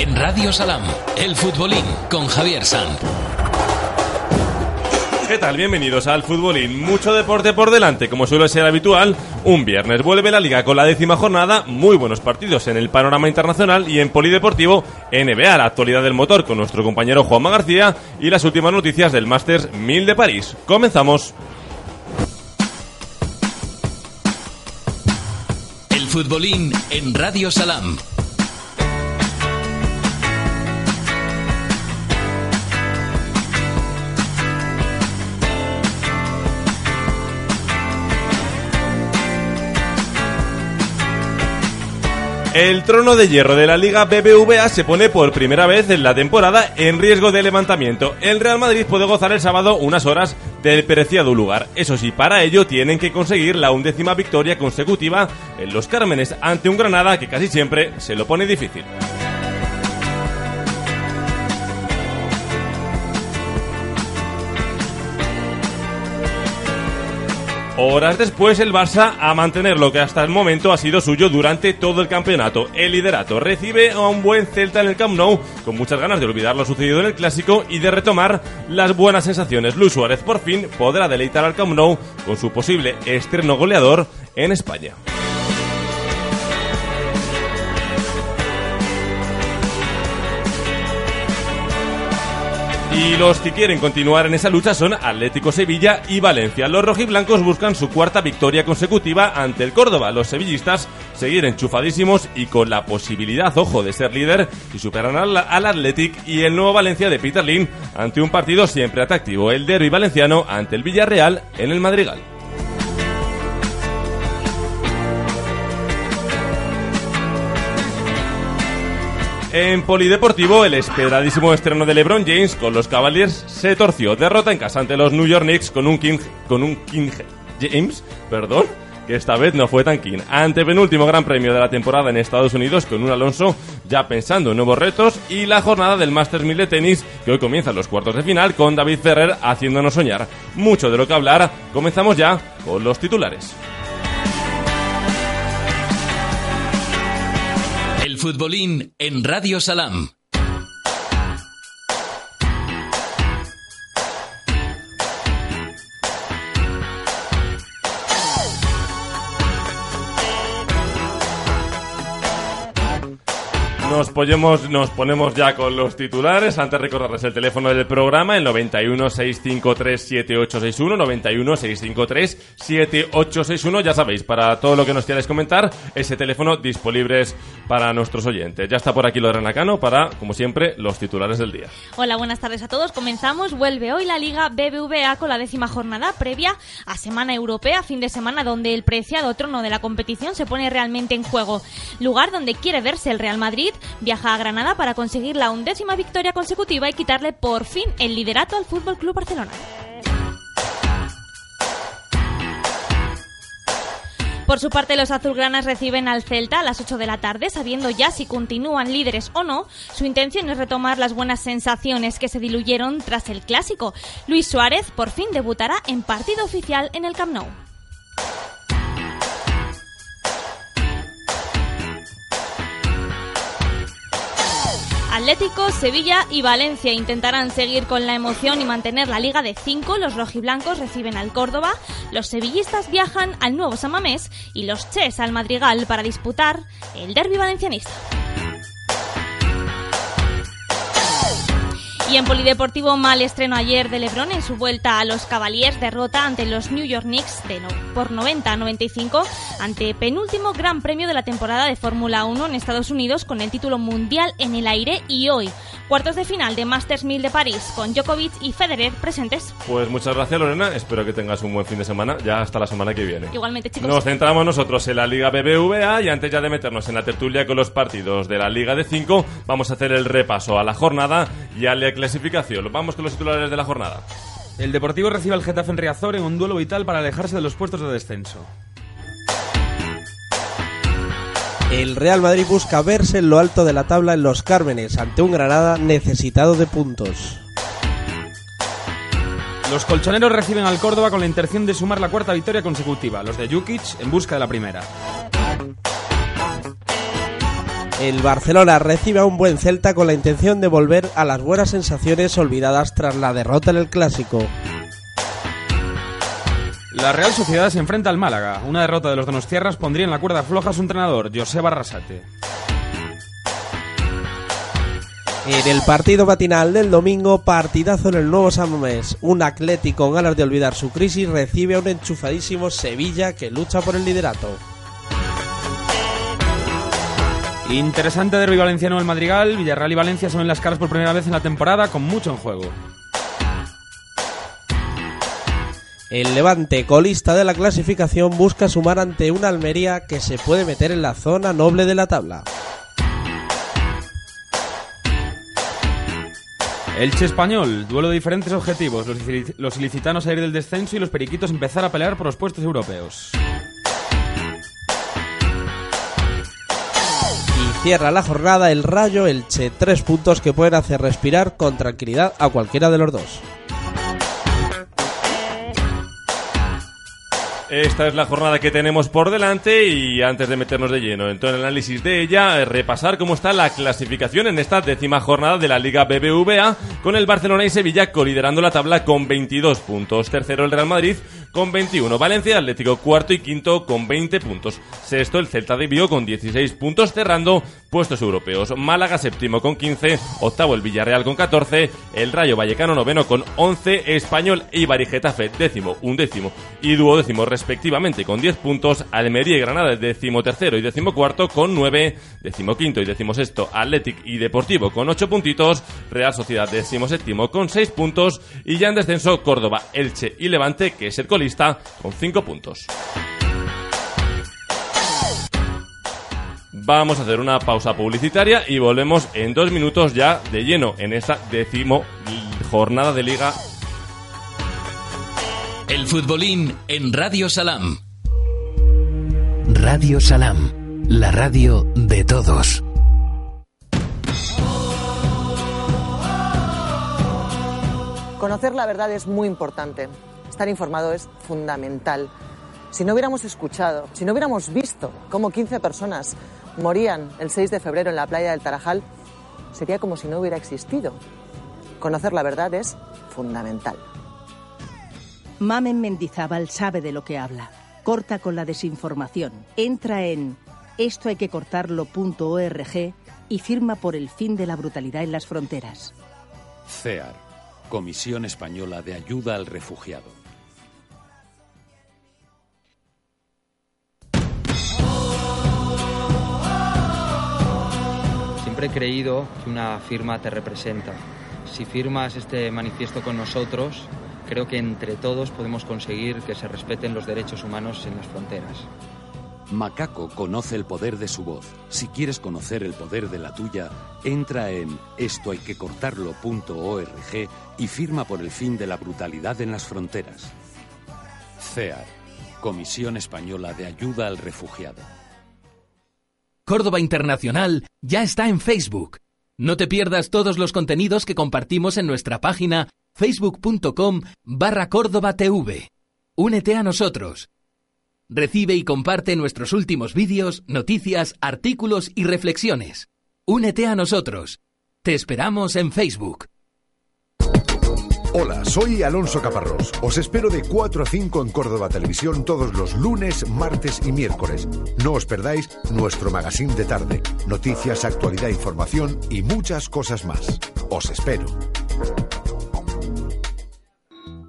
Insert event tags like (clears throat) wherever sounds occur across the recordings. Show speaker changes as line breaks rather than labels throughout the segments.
En Radio Salam, el futbolín con Javier Sanz.
¿Qué tal? Bienvenidos al Futbolín. Mucho deporte por delante, como suele ser habitual. Un viernes vuelve la liga con la décima jornada, muy buenos partidos en el panorama internacional y en Polideportivo NBA, la actualidad del motor con nuestro compañero Juanma García y las últimas noticias del Masters 1000 de París. Comenzamos.
El futbolín en Radio Salam.
El trono de hierro de la Liga BBVA se pone por primera vez en la temporada en riesgo de levantamiento. El Real Madrid puede gozar el sábado unas horas del preciado lugar. Eso sí, para ello tienen que conseguir la undécima victoria consecutiva en los Cármenes ante un Granada que casi siempre se lo pone difícil. Horas después, el Barça a mantener lo que hasta el momento ha sido suyo durante todo el campeonato. El liderato recibe a un buen Celta en el Camp Nou, con muchas ganas de olvidar lo sucedido en el Clásico y de retomar las buenas sensaciones. Luis Suárez por fin podrá deleitar al Camp Nou con su posible estreno goleador en España. Y los que quieren continuar en esa lucha son Atlético Sevilla y Valencia. Los rojiblancos buscan su cuarta victoria consecutiva ante el Córdoba. Los sevillistas seguir enchufadísimos y con la posibilidad, ojo, de ser líder y superar al, al Athletic y el nuevo Valencia de Peter Lim ante un partido siempre atractivo, el derby valenciano ante el Villarreal en el Madrigal. En Polideportivo, el esperadísimo estreno de LeBron James con los Cavaliers se torció. Derrota en casa ante los New York Knicks con un King, con un King James, perdón, que esta vez no fue tan King. Ante penúltimo gran premio de la temporada en Estados Unidos con un Alonso ya pensando en nuevos retos y la jornada del Masters 1000 de tenis que hoy comienzan los cuartos de final con David Ferrer haciéndonos soñar. Mucho de lo que hablar. Comenzamos ya con los titulares.
Futbolín en Radio Salam.
Nos ponemos, nos ponemos ya con los titulares. Antes recordarles el teléfono del programa, el 91 653 7861, 91 653 7861. Ya sabéis, para todo lo que nos quierais comentar, ese teléfono disponible para nuestros oyentes. Ya está por aquí Lorena Cano para, como siempre, los titulares del día.
Hola, buenas tardes a todos. Comenzamos. Vuelve hoy la Liga BBVA con la décima jornada previa a Semana Europea, fin de semana donde el preciado trono de la competición se pone realmente en juego. Lugar donde quiere verse el Real Madrid viaja a Granada para conseguir la undécima victoria consecutiva y quitarle por fin el liderato al Fútbol Club Barcelona. Por su parte, los azulgranas reciben al Celta a las 8 de la tarde, sabiendo ya si continúan líderes o no. Su intención es retomar las buenas sensaciones que se diluyeron tras el clásico. Luis Suárez por fin debutará en partido oficial en el Camp Nou. Atlético, Sevilla y Valencia intentarán seguir con la emoción y mantener la liga de 5. Los rojiblancos reciben al Córdoba, los sevillistas viajan al nuevo Samamés y los Ches al Madrigal para disputar el derby valencianista. Y en Polideportivo, mal estreno ayer de Lebron en su vuelta a los Cavaliers, derrota ante los New York Knicks de no, por 90 a 95 ante penúltimo gran premio de la temporada de Fórmula 1 en Estados Unidos con el título mundial en el aire y hoy, cuartos de final de Masters 1000 de París con Djokovic y Federer presentes.
Pues muchas gracias Lorena, espero que tengas un buen fin de semana, ya hasta la semana que viene.
Igualmente, chicos.
Nos centramos nosotros en la Liga BBVA y antes ya de meternos en la tertulia con los partidos de la Liga de 5, vamos a hacer el repaso a la jornada y a la clasificación. Vamos con los titulares de la jornada.
El Deportivo recibe al Getafe en Riazor en un duelo vital para alejarse de los puestos de descenso.
El Real Madrid busca verse en lo alto de la tabla en los Cármenes ante un Granada necesitado de puntos.
Los colchoneros reciben al Córdoba con la intención de sumar la cuarta victoria consecutiva, los de Jukic en busca de la primera.
El Barcelona recibe a un buen Celta con la intención de volver a las buenas sensaciones olvidadas tras la derrota en el Clásico.
La Real Sociedad se enfrenta al Málaga. Una derrota de los Donostiarras pondría en la cuerda floja a su entrenador, José Barrasate.
En el partido matinal del domingo, partidazo en el nuevo San Mamés. Un Atlético con ganas de olvidar su crisis recibe a un enchufadísimo Sevilla que lucha por el liderato.
Interesante derbi valenciano en el Madrigal. Villarreal y Valencia son en las caras por primera vez en la temporada, con mucho en juego.
El Levante, colista de la clasificación, busca sumar ante una Almería que se puede meter en la zona noble de la tabla.
Elche Español, duelo de diferentes objetivos. Los ilicitanos a ir del descenso y los periquitos empezar a pelear por los puestos europeos.
Cierra la jornada el Rayo Elche, tres puntos que pueden hacer respirar con tranquilidad a cualquiera de los dos.
Esta es la jornada que tenemos por delante y antes de meternos de lleno en todo el análisis de ella, eh, repasar cómo está la clasificación en esta décima jornada de la Liga BBVA con el Barcelona y Sevilla coliderando la tabla con 22 puntos. Tercero el Real Madrid con 21. Valencia Atlético cuarto y quinto con 20 puntos. Sexto el Celta de Vigo con 16 puntos cerrando puestos europeos. Málaga séptimo con 15. Octavo el Villarreal con 14. El Rayo Vallecano noveno con 11. Español y Getafe décimo, undécimo y duodécimo respectivamente con 10 puntos. Almería y Granada décimo tercero y décimo cuarto con 9. Décimo quinto y décimo sexto Athletic y Deportivo con 8 puntitos. Real Sociedad décimo séptimo con 6 puntos. Y ya en descenso Córdoba, Elche y Levante que es el colista con 5 puntos. Vamos a hacer una pausa publicitaria y volvemos en dos minutos ya de lleno en esta décimo jornada de liga.
El futbolín en Radio Salam. Radio Salam, la radio de todos.
Conocer la verdad es muy importante. Estar informado es fundamental. Si no hubiéramos escuchado, si no hubiéramos visto cómo 15 personas morían el 6 de febrero en la playa del Tarajal, sería como si no hubiera existido. Conocer la verdad es fundamental.
Mamen Mendizábal sabe de lo que habla. Corta con la desinformación. Entra en estohayquecortarlo.org y firma por el fin de la brutalidad en las fronteras.
CEAR, Comisión Española de Ayuda al Refugiado.
He creído que una firma te representa. Si firmas este manifiesto con nosotros, creo que entre todos podemos conseguir que se respeten los derechos humanos en las fronteras.
Macaco conoce el poder de su voz. Si quieres conocer el poder de la tuya, entra en estohayquecortarlo.org y firma por el fin de la brutalidad en las fronteras. CEAR, Comisión Española de Ayuda al Refugiado.
Córdoba Internacional ya está en Facebook. No te pierdas todos los contenidos que compartimos en nuestra página facebook.com barra Córdoba TV. Únete a nosotros. Recibe y comparte nuestros últimos vídeos, noticias, artículos y reflexiones. Únete a nosotros. Te esperamos en Facebook.
Hola, soy Alonso Caparrós. Os espero de 4 a 5 en Córdoba Televisión todos los lunes, martes y miércoles. No os perdáis nuestro magazine de tarde, noticias, actualidad, información y muchas cosas más. Os espero.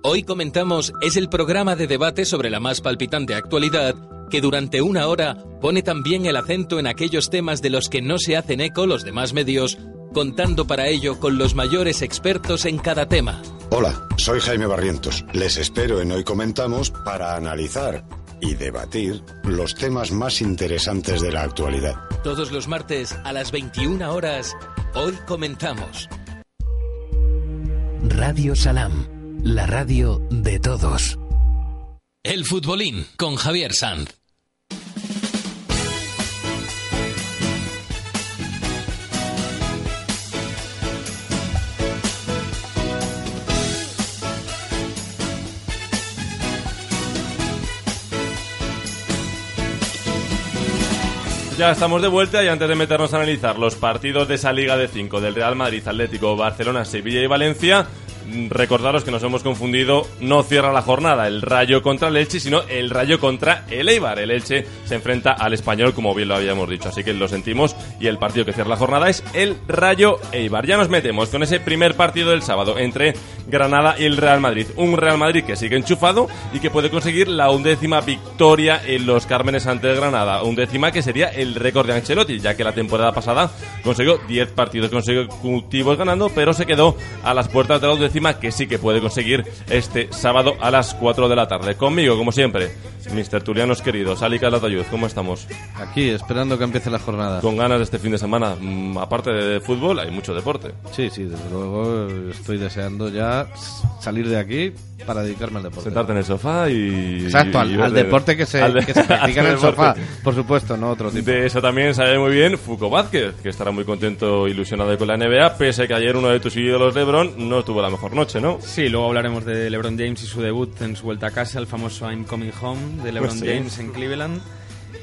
Hoy comentamos es el programa de debate sobre la más palpitante actualidad que durante una hora pone también el acento en aquellos temas de los que no se hacen eco los demás medios, contando para ello con los mayores expertos en cada tema.
Hola, soy Jaime Barrientos. Les espero en Hoy Comentamos para analizar y debatir los temas más interesantes de la actualidad.
Todos los martes a las 21 horas, hoy comentamos. Radio Salam, la radio de todos. El futbolín con Javier Sanz.
Ya estamos de vuelta y antes de meternos a analizar los partidos de esa Liga de 5 del Real Madrid, Atlético, Barcelona, Sevilla y Valencia, recordaros que nos hemos confundido, no cierra la jornada el Rayo contra el Elche, sino el Rayo contra el Eibar. El Elche se enfrenta al Español, como bien lo habíamos dicho, así que lo sentimos y el partido que cierra la jornada es el Rayo Eibar. Ya nos metemos con ese primer partido del sábado entre Granada y el Real Madrid. Un Real Madrid que sigue enchufado y que puede conseguir la undécima victoria en los Cármenes ante el Granada. Undécima que sería el récord de Ancelotti, ya que la temporada pasada consiguió 10 partidos consecutivos ganando, pero se quedó a las puertas de la undécima que sí que puede conseguir este sábado a las 4 de la tarde. Conmigo, como siempre, Mr. Turianos queridos, Ali Calatayud, ¿cómo estamos?
Aquí, esperando que empiece la jornada.
Con ganas de este fin de semana. Mm, aparte de fútbol, hay mucho deporte.
Sí, sí, desde luego estoy deseando ya salir de aquí para dedicarme al deporte.
Sentarte en el sofá y...
Exacto, al,
y
al deporte que se,
de-
que se practica en el (laughs) sofá. Por supuesto, no otro tipo.
De eso también sabe muy bien Foucault Vázquez, que estará muy contento, ilusionado con la NBA, pese a que ayer uno de tus ídolos, LeBron, no tuvo la mejor noche, ¿no?
Sí, luego hablaremos de LeBron James y su debut en su vuelta a casa, el famoso I'm Coming Home de LeBron
Sí.
James en Cleveland.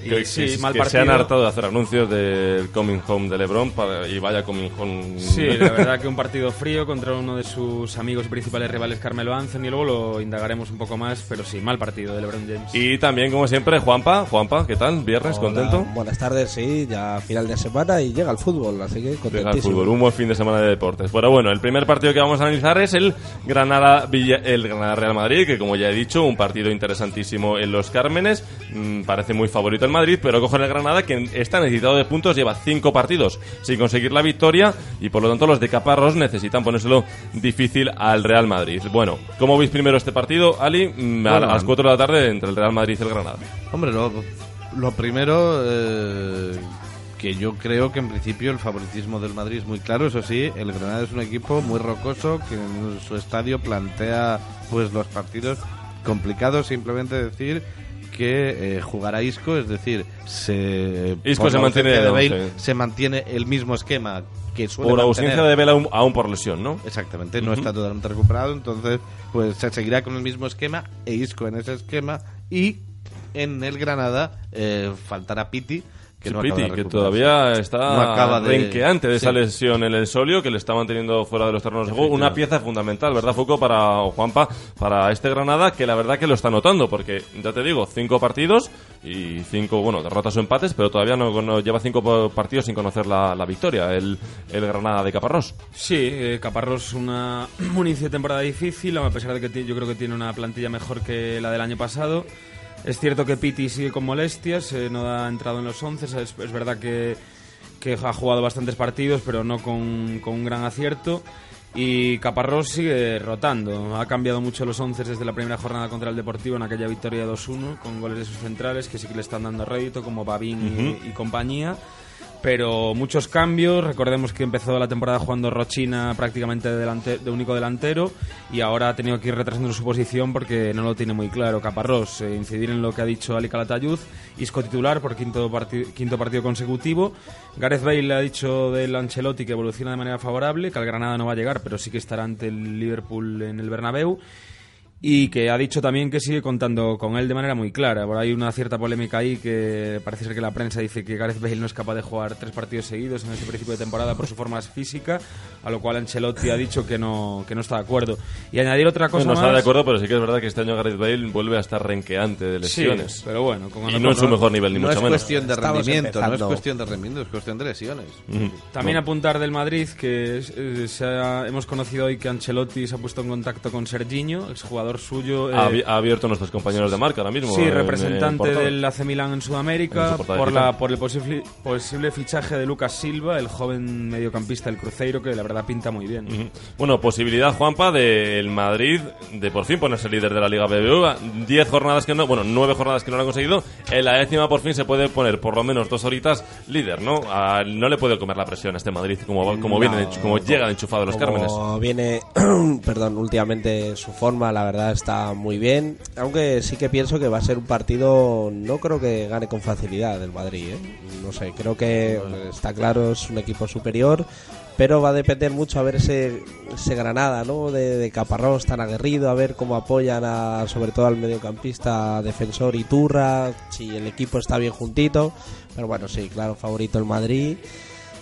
Y
que,
sí,
que-
mal
que
partido.
se han hartado de hacer anuncios del Coming Home de LeBron para, y vaya Coming Home.
Sí, la verdad que un partido frío contra uno de sus amigos y principales rivales, Carmelo Anthony. y Luego lo indagaremos un poco más, pero sí, mal partido de LeBron James.
Y también, como siempre, Juanpa. Juanpa, ¿qué tal? ¿Viernes?
Hola,
¿Contento?
Buenas tardes, sí, ya final de semana y llega el fútbol, así que
Llega el
contentísimo.
fútbol, un buen fin de semana de deportes. Pero bueno, el primer partido que vamos a analizar es el Granada Villa, el Granada Real Madrid, que como ya he dicho, un partido interesantísimo en los Cármenes. Mm, parece muy favorito el Madrid, pero coge el Granada que está necesitado de puntos, lleva cinco partidos sin conseguir la victoria y por lo tanto los de Caparros necesitan ponérselo difícil al Real Madrid. Bueno, ¿cómo veis primero este partido, Ali? Mm, a,
Bueno,
a las 4 de la tarde entre el Real Madrid y el Granada.
Hombre, lo, lo primero eh, que yo creo que en principio el favoritismo del Madrid es muy claro, eso sí, el Granada es un equipo muy rocoso que en su estadio plantea pues los partidos complicados, simplemente decir que eh, jugará Isco, es decir, se,
Isco se mantiene
de Bale, se mantiene el mismo esquema que suele
Por
mantener.
ausencia de Vela aún, aún por lesión, ¿no?
Exactamente, no está totalmente recuperado, entonces pues se seguirá con el mismo esquema e Isco en ese esquema y en el Granada eh, faltará Piti que
Sí,
no
que todavía está
No acaba de-
renqueante de esa lesión en el solio que le está manteniendo fuera de los terrenos de juego. Una pieza fundamental, ¿verdad, Foucault? Para o Juanpa, para este Granada, que la verdad que lo está notando, porque ya te digo, cinco partidos y cinco, bueno, derrotas o empates, pero todavía no, no- lleva cinco partidos sin conocer la, la victoria, el, el Granada de Caparrós.
Sí, eh, Caparrós una, (clears throat) un inicio de temporada difícil, a pesar de que yo creo que tiene una plantilla mejor que la del año pasado. Es cierto que Piti sigue con molestias, eh, no ha entrado en los 11, es, es verdad que, que ha jugado bastantes partidos, pero no con, con un gran acierto. Y Caparrós sigue rotando. Ha cambiado mucho los 11 desde la primera jornada contra el Deportivo en aquella victoria 2-1 con goles de sus centrales que sí que le están dando rédito, como Babín y compañía pero muchos cambios. Recordemos que empezó la temporada jugando Rochina prácticamente de, de único delantero y ahora ha tenido que ir retrasando su posición porque no lo tiene muy claro. Caparrós, eh, incidir en lo que ha dicho Ali Calatayud, Isco titular por quinto, quinto partido consecutivo. Gareth Bale ha dicho del Ancelotti que evoluciona de manera favorable, que al Granada no va a llegar, pero sí que estará ante el Liverpool en el Bernabéu y que ha dicho también que sigue contando con él de manera muy clara. Por ahí hay una cierta polémica ahí que parece ser que la prensa dice que Gareth Bale no es capaz de jugar tres partidos seguidos en este principio de temporada por su forma física, a lo cual Ancelotti ha dicho que no, que no está de acuerdo. Y añadir otra cosa
no
más...
está de acuerdo, pero sí que es verdad que este año Gareth Bale vuelve a estar renqueante de
Sí,
lesiones.
pero bueno, con
y no en su mejor nivel, ni
no
mucho
es
menos.
cuestión de rendimiento, no es cuestión de rendimiento, es cuestión de lesiones.
Ujú.
También
Bueno.
apuntar del Madrid que es- eh, se ha- hemos conocido hoy que Ancelotti se ha puesto en contacto con Serginho, exjugador suyo.
ha,
eh,
ha abierto nuestros compañeros de marca ahora mismo.
Sí,
en
representante del AC Milan en Sudamérica por, la, por el posible, posible fichaje de Lucas Silva, el joven mediocampista del Cruzeiro, que la verdad pinta muy bien.
Bueno, posibilidad, Juanpa, del Madrid de por fin ponerse líder de la Liga BBVA. Diez jornadas que no, bueno, nueve jornadas que no lo han conseguido. En la décima por fin se puede poner por lo menos dos horitas líder, ¿no? A- no le puede comer la presión a este Madrid como, como,
No,
viene, de como llega de enchufado los
Como
Cármenes.
viene, (clears throat) perdón, últimamente su forma, la verdad, está muy bien. Aunque sí que pienso que va a ser un partido, no creo que gane con facilidad el Madrid, ¿eh? No sé, creo que está claro, es un equipo superior. pero va a depender mucho a ver ese, ese Granada, ¿no? De, de Caparrós tan aguerrido, a ver cómo apoyan a, sobre todo al mediocampista defensor Iturra, si el equipo está bien juntito, pero bueno, sí, claro, favorito el Madrid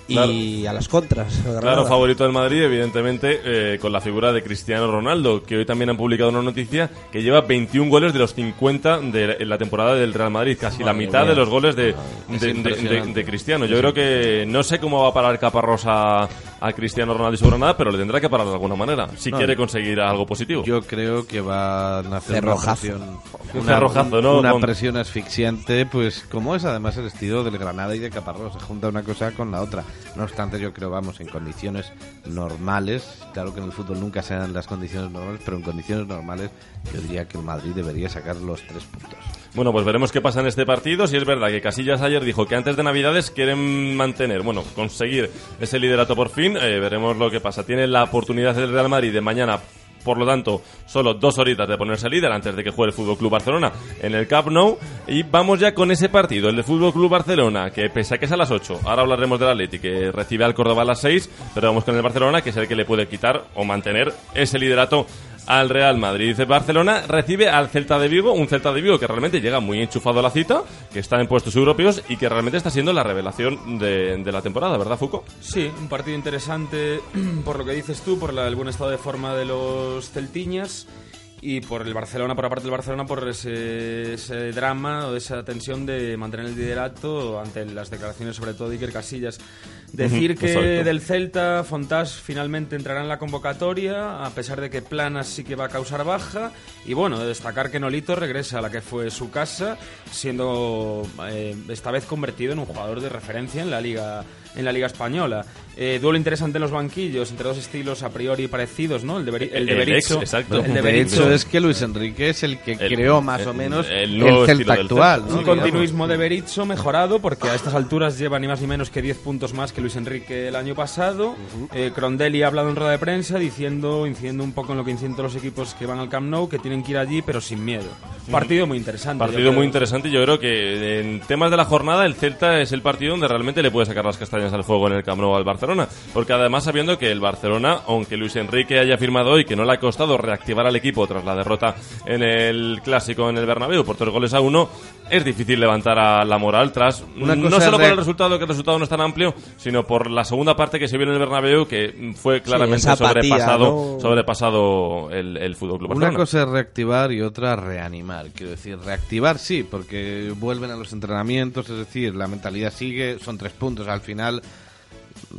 y a las contras.
Claro, favorito del Madrid, evidentemente, eh, con la figura de Cristiano Ronaldo, que hoy también han publicado una noticia que lleva 21 goles de los 50 de en la temporada del Real Madrid, casi la mitad
mía.
de los goles de,
Es
de- de- de-
impresionante.
de Cristiano. Yo creo que no sé cómo va a parar Caparrós a, Cristiano Ronaldo y su Granada, pero le tendrá que parar de alguna manera, si
No,
quiere conseguir algo positivo.
Yo creo que va a nacer una
Cerrojazo.
presión,
Un
una,
cerrojazo, ¿no?
una
Con-
presión asfixiante, pues como es además el estilo del Granada y de Caparrós, se junta una cosa con la otra. No obstante, yo creo, vamos, en condiciones normales, claro que en el fútbol nunca se dan las condiciones normales, pero en condiciones normales yo diría que el Madrid debería sacar los tres puntos.
Bueno, pues veremos qué pasa en este partido. Si es verdad que Casillas ayer dijo que antes de Navidades quieren mantener, bueno, conseguir ese liderato por fin. Eh, veremos lo que pasa. Tiene la oportunidad del Real Madrid de mañana. Por lo tanto, solo dos horitas de ponerse líder antes de que juegue el Fútbol Club Barcelona en el Camp Nou. Y vamos ya con ese partido, el de Fútbol Club Barcelona, que pese a que es a las 8, ahora hablaremos del Atleti, que recibe al Córdoba a las 6, pero vamos con el Barcelona, que es el que le puede quitar o mantener ese liderato al Real Madrid. Barcelona recibe al Celta de Vigo, un Celta de Vigo que realmente llega muy enchufado a la cita, que está en puestos europeos y que realmente está siendo la revelación de, la temporada, ¿verdad, Foucault?
Sí, un partido interesante (clears throat) por lo que dices tú, por la- el buen estado de forma de los celtiñas y por el Barcelona, por aparte del Barcelona, por ese, ese drama o esa tensión de mantener el liderato ante las declaraciones sobre todo de Iker Casillas. Decir que
exacto.
del Celta, Fontás finalmente entrará en la convocatoria, a pesar de que Planas sí que va a causar baja. Y bueno, destacar que Nolito regresa a la que fue su casa, siendo eh, esta vez convertido en un jugador de referencia en la Liga, en la Liga Española. Eh, duelo interesante en los banquillos, entre dos estilos a priori parecidos, ¿no? El de, Beri- el de
El
Berizzo.
ex, exacto.
el de
de
Berizzo.
hecho, es que Luis Enrique es el que
El-
creó más
el-
o menos
el
el,
nuevo
Celta actual.
Celta.
¿no?
Un continuismo de Berizzo mejorado porque a estas alturas lleva ni más ni menos que 10 puntos más que Luis Enrique el año pasado. Eh, Crondelli ha hablado en rueda de prensa diciendo, incidiendo un poco en lo que inciden los equipos que van al Camp Nou, que tienen que ir allí pero sin miedo. Partido muy interesante.
Partido muy interesante y yo creo que en temas de la jornada el Celta es el partido donde realmente le puede sacar las castañas al fuego en el Camp Nou al Barcelona, porque además sabiendo que el Barcelona, aunque Luis Enrique haya firmado hoy que no le ha costado reactivar al equipo tras la derrota en el clásico en el Bernabéu por tres goles a uno, es difícil levantar a la moral tras
Una
no solo por el resultado que el resultado no es tan amplio, sino por la segunda parte que se vio en el Bernabéu que fue claramente
apatía,
sobrepasado,
¿no?
sobrepasado el, el Fútbol Club
Una cosa es reactivar y otra reanimar. Quiero decir, reactivar sí, porque vuelven a los entrenamientos, es decir, la mentalidad sigue, son tres puntos al final.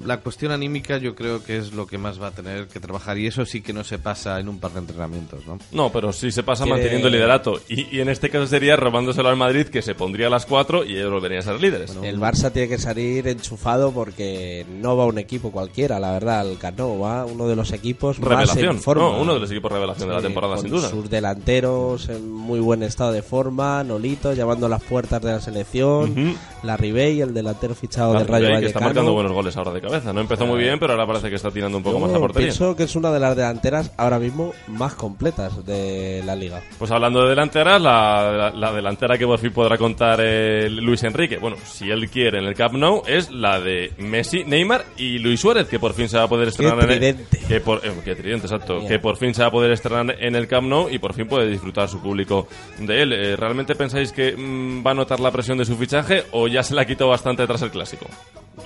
La cuestión anímica yo creo que es lo que más va a tener que trabajar y eso sí que no se pasa en un par de entrenamientos, ¿no?
No, pero sí se pasa manteniendo el liderato. Y, y en este caso sería robándoselo al Madrid, que se pondría a las 4 y ellos volverían a ser líderes.
El Barça tiene que salir enchufado porque no va un equipo cualquiera, la verdad. El Camp Nou va uno de los equipos más
revelación.
en forma.
No, uno de los equipos revelación de la temporada,
con
sin duda.
Sus delanteros en muy buen estado de forma, Nolito llamando a las puertas de la selección, la Ribey, el delantero fichado del Rayo
Ribey, que está
Vallecano.
marcando buenos goles ahora de cabeza. No empezó muy bien, pero ahora parece que está tirando un poco
Yo
más a portería.
pienso que es una de las delanteras ahora mismo más completas de la liga.
Pues hablando de delanteras, la, la- la delantera que por fin podrá contar eh, Luis Enrique, bueno, si él quiere en el Camp Nou, es la de Messi, Neymar y Luis Suárez, que por fin se va a poder estrenar en el, que por, eh, qué tridente, exacto, que por fin se va a poder estrenar en el Camp Nou y por fin puede disfrutar su público de él. Eh, ¿Realmente pensáis que mm, va a notar la presión de su fichaje o ya se la quitó bastante tras el clásico?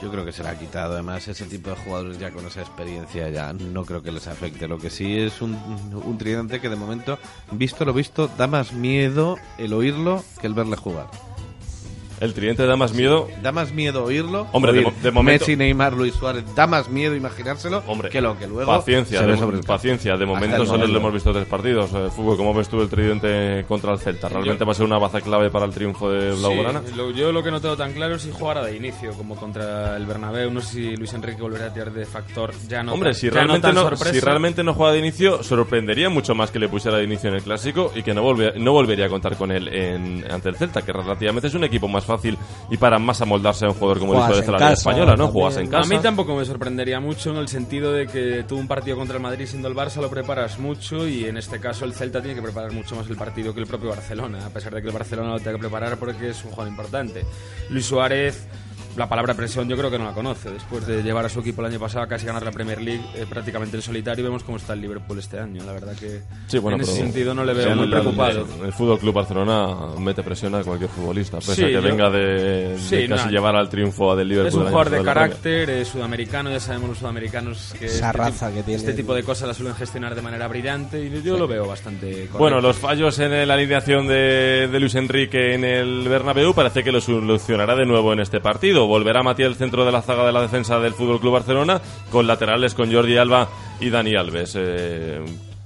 Yo creo que se la ha quitado. Además, ese tipo de jugadores ya con esa experiencia ya no creo que les afecte. Lo que sí es un, un tridente que de momento, visto lo visto, da más miedo el oírlo que el verle jugar.
El tridente da más miedo.
Da más miedo oírlo.
Hombre, de
oír
mo- de momento-
Messi, Neymar, Luis Suárez. Da más miedo imaginárselo
Hombre,
que lo que luego
Paciencia,
se
de,
ve sobre el campo.
paciencia. De momento solo le hemos visto tres partidos. Eh, fútbol, ¿cómo ves tú el tridente contra el Celta? ¿Realmente va a ser una baza clave para el triunfo de Blaugrana?
Sí, lo- yo lo que no tengo tan claro es si jugara de inicio, como contra el Bernabéu. No sé si Luis Enrique volverá a tirar de factor. Ya no
Hombre, realmente no, si realmente no juega de inicio, sorprendería mucho más que le pusiera de inicio en el clásico y que no, volve- no volvería a contar con él en, ante el Celta, que relativamente es un equipo más fácil y para más amoldarse a un jugador como
Juegas
en
en
la Liga Española, ¿no? Juegas en casa.
A mí tampoco me sorprendería mucho en el sentido de que tú un partido contra el Madrid siendo el Barça lo preparas mucho y en este caso el Celta tiene que preparar mucho más el partido que el propio Barcelona, a pesar de que el Barcelona lo tenga que preparar porque es un jugador importante. Luis Suárez la palabra presión yo creo que no la conoce. Después de llevar a su equipo el año pasado a casi ganar la Premier League eh, prácticamente en solitario, vemos cómo está el Liverpool este año. La verdad que
Sí, bueno,
en ese sentido no le veo muy
el-
preocupado.
El, Fútbol Club Barcelona mete presión a cualquier futbolista, pese
Sí,
a que
yo-
venga de, casi
no.
llevar al triunfo del Liverpool.
Es un jugador de carácter, es sudamericano, ya sabemos los sudamericanos que
Esa
este,
raza
tipo-
que tienen.
este tipo de cosas las suelen gestionar de manera brillante y yo lo veo bastante correcto.
Bueno, los fallos en la alineación de, de Luis Enrique en el Bernabéu parece que lo solucionará de nuevo en este partido. Volverá Matías al centro de la zaga de la defensa del Fútbol Club Barcelona con laterales con Jordi Alba y Dani Alves. Eh,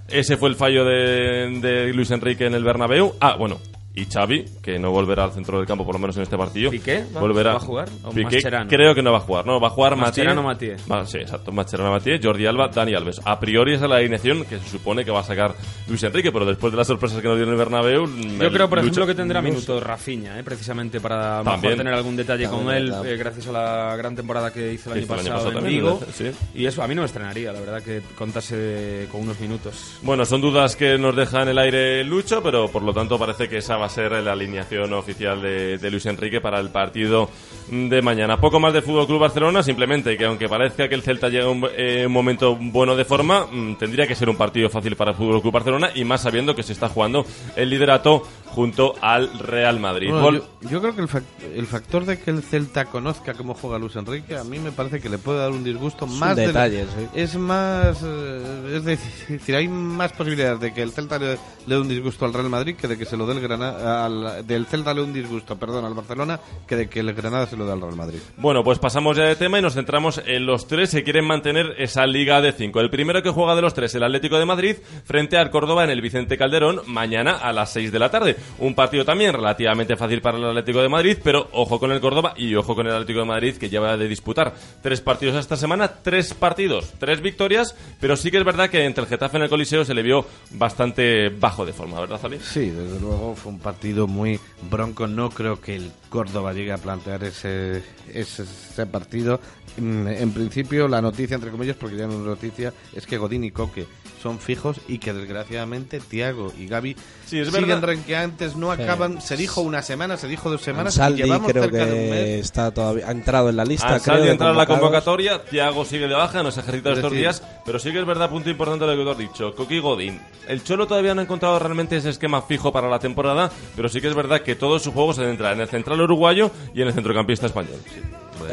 ese fue el fallo de, de Luis Enrique en el Bernabéu. Ah, bueno. Y Xavi, que no volverá al centro del campo por lo menos en este partido.
¿Piqué va-
volverá.
va a jugar? ¿O
Piqué
Mascherano?
creo que no va a jugar, no, va a jugar
Mascherano
Matías. Va, sí, exacto, Mascherano Matías, Jordi Alba, Dani Alves. A priori esa es la alineación que se supone que va a sacar Luis Enrique, pero después de las sorpresas que nos dio en el Bernabéu...
Yo creo, por ejemplo, que tendrá minutos Rafinha, ¿eh? precisamente para mejor tener algún detalle con
También,
él,
verdad.
eh, gracias a la gran temporada que hizo el
Que
año
hizo el año
pasado,
pasado
en Vigo.
sí.
Y eso a mí no me estrenaría, la verdad, que contase con unos minutos.
Bueno, son dudas que nos deja en el aire Lucho, pero por lo tanto parece que esa va a ser la alineación oficial de, de Luis Enrique para el partido de mañana. Poco más de Fútbol Club Barcelona, simplemente que aunque parezca que el Celta llega un, eh, un momento bueno de forma, mm, tendría que ser un partido fácil para el Fútbol Club Barcelona y más sabiendo que se está jugando el liderato junto al Real Madrid.
Bueno,
Vol-
yo, yo creo que el, fac- el factor de que el Celta conozca cómo juega Luis Enrique, a mí me parece que le puede dar un disgusto
un
más
detalle, sí.
Es más. eh, es decir, hay más posibilidades de que el Celta le, le dé un disgusto al Real Madrid que de que se lo dé el Granada. al- del Celta le dé un disgusto, perdón, al Barcelona que de que el Granada se lo dé al Real Madrid.
Bueno, pues pasamos ya de tema y nos centramos en los tres que quieren mantener esa liga de cinco. El primero que juega de los tres, el Atlético de Madrid, frente al Córdoba en el Vicente Calderón, mañana a las 6 de la tarde. Un partido también relativamente fácil para el Atlético de Madrid, pero ojo con el Córdoba y ojo con el Atlético de Madrid que lleva de disputar tres partidos esta semana, tres partidos, tres victorias, pero sí que es verdad que entre el Getafe en el Coliseo se le vio bastante bajo de forma, ¿verdad, Zali?
Sí, desde luego fue un partido muy bronco. No creo que el Córdoba llegue a plantear ese, ese, ese partido. Mm, En principio, la noticia, entre comillas, porque ya no es noticia, es que Godín y Coque son fijos y que desgraciadamente Tiago y Gaby
Sí, es
siguen
verdad.
renqueantes, no
Sí.
acaban. Se dijo una semana, se dijo dos semanas, y
Ansaldi
llevamos
creo
cerca de un
que
mes.
está todavía ha entrado en la lista.
Ansaldi
creo,
entra en la convocatoria, Thiago sigue de baja, no se ejercita
Es
estos
decir-
días, pero sí que es verdad, punto importante lo que tú has dicho, Coqui Godín. El Cholo todavía no ha encontrado realmente ese esquema fijo para la temporada, pero sí que es verdad que todo su juego se centra en el central uruguayo y en el centrocampista español.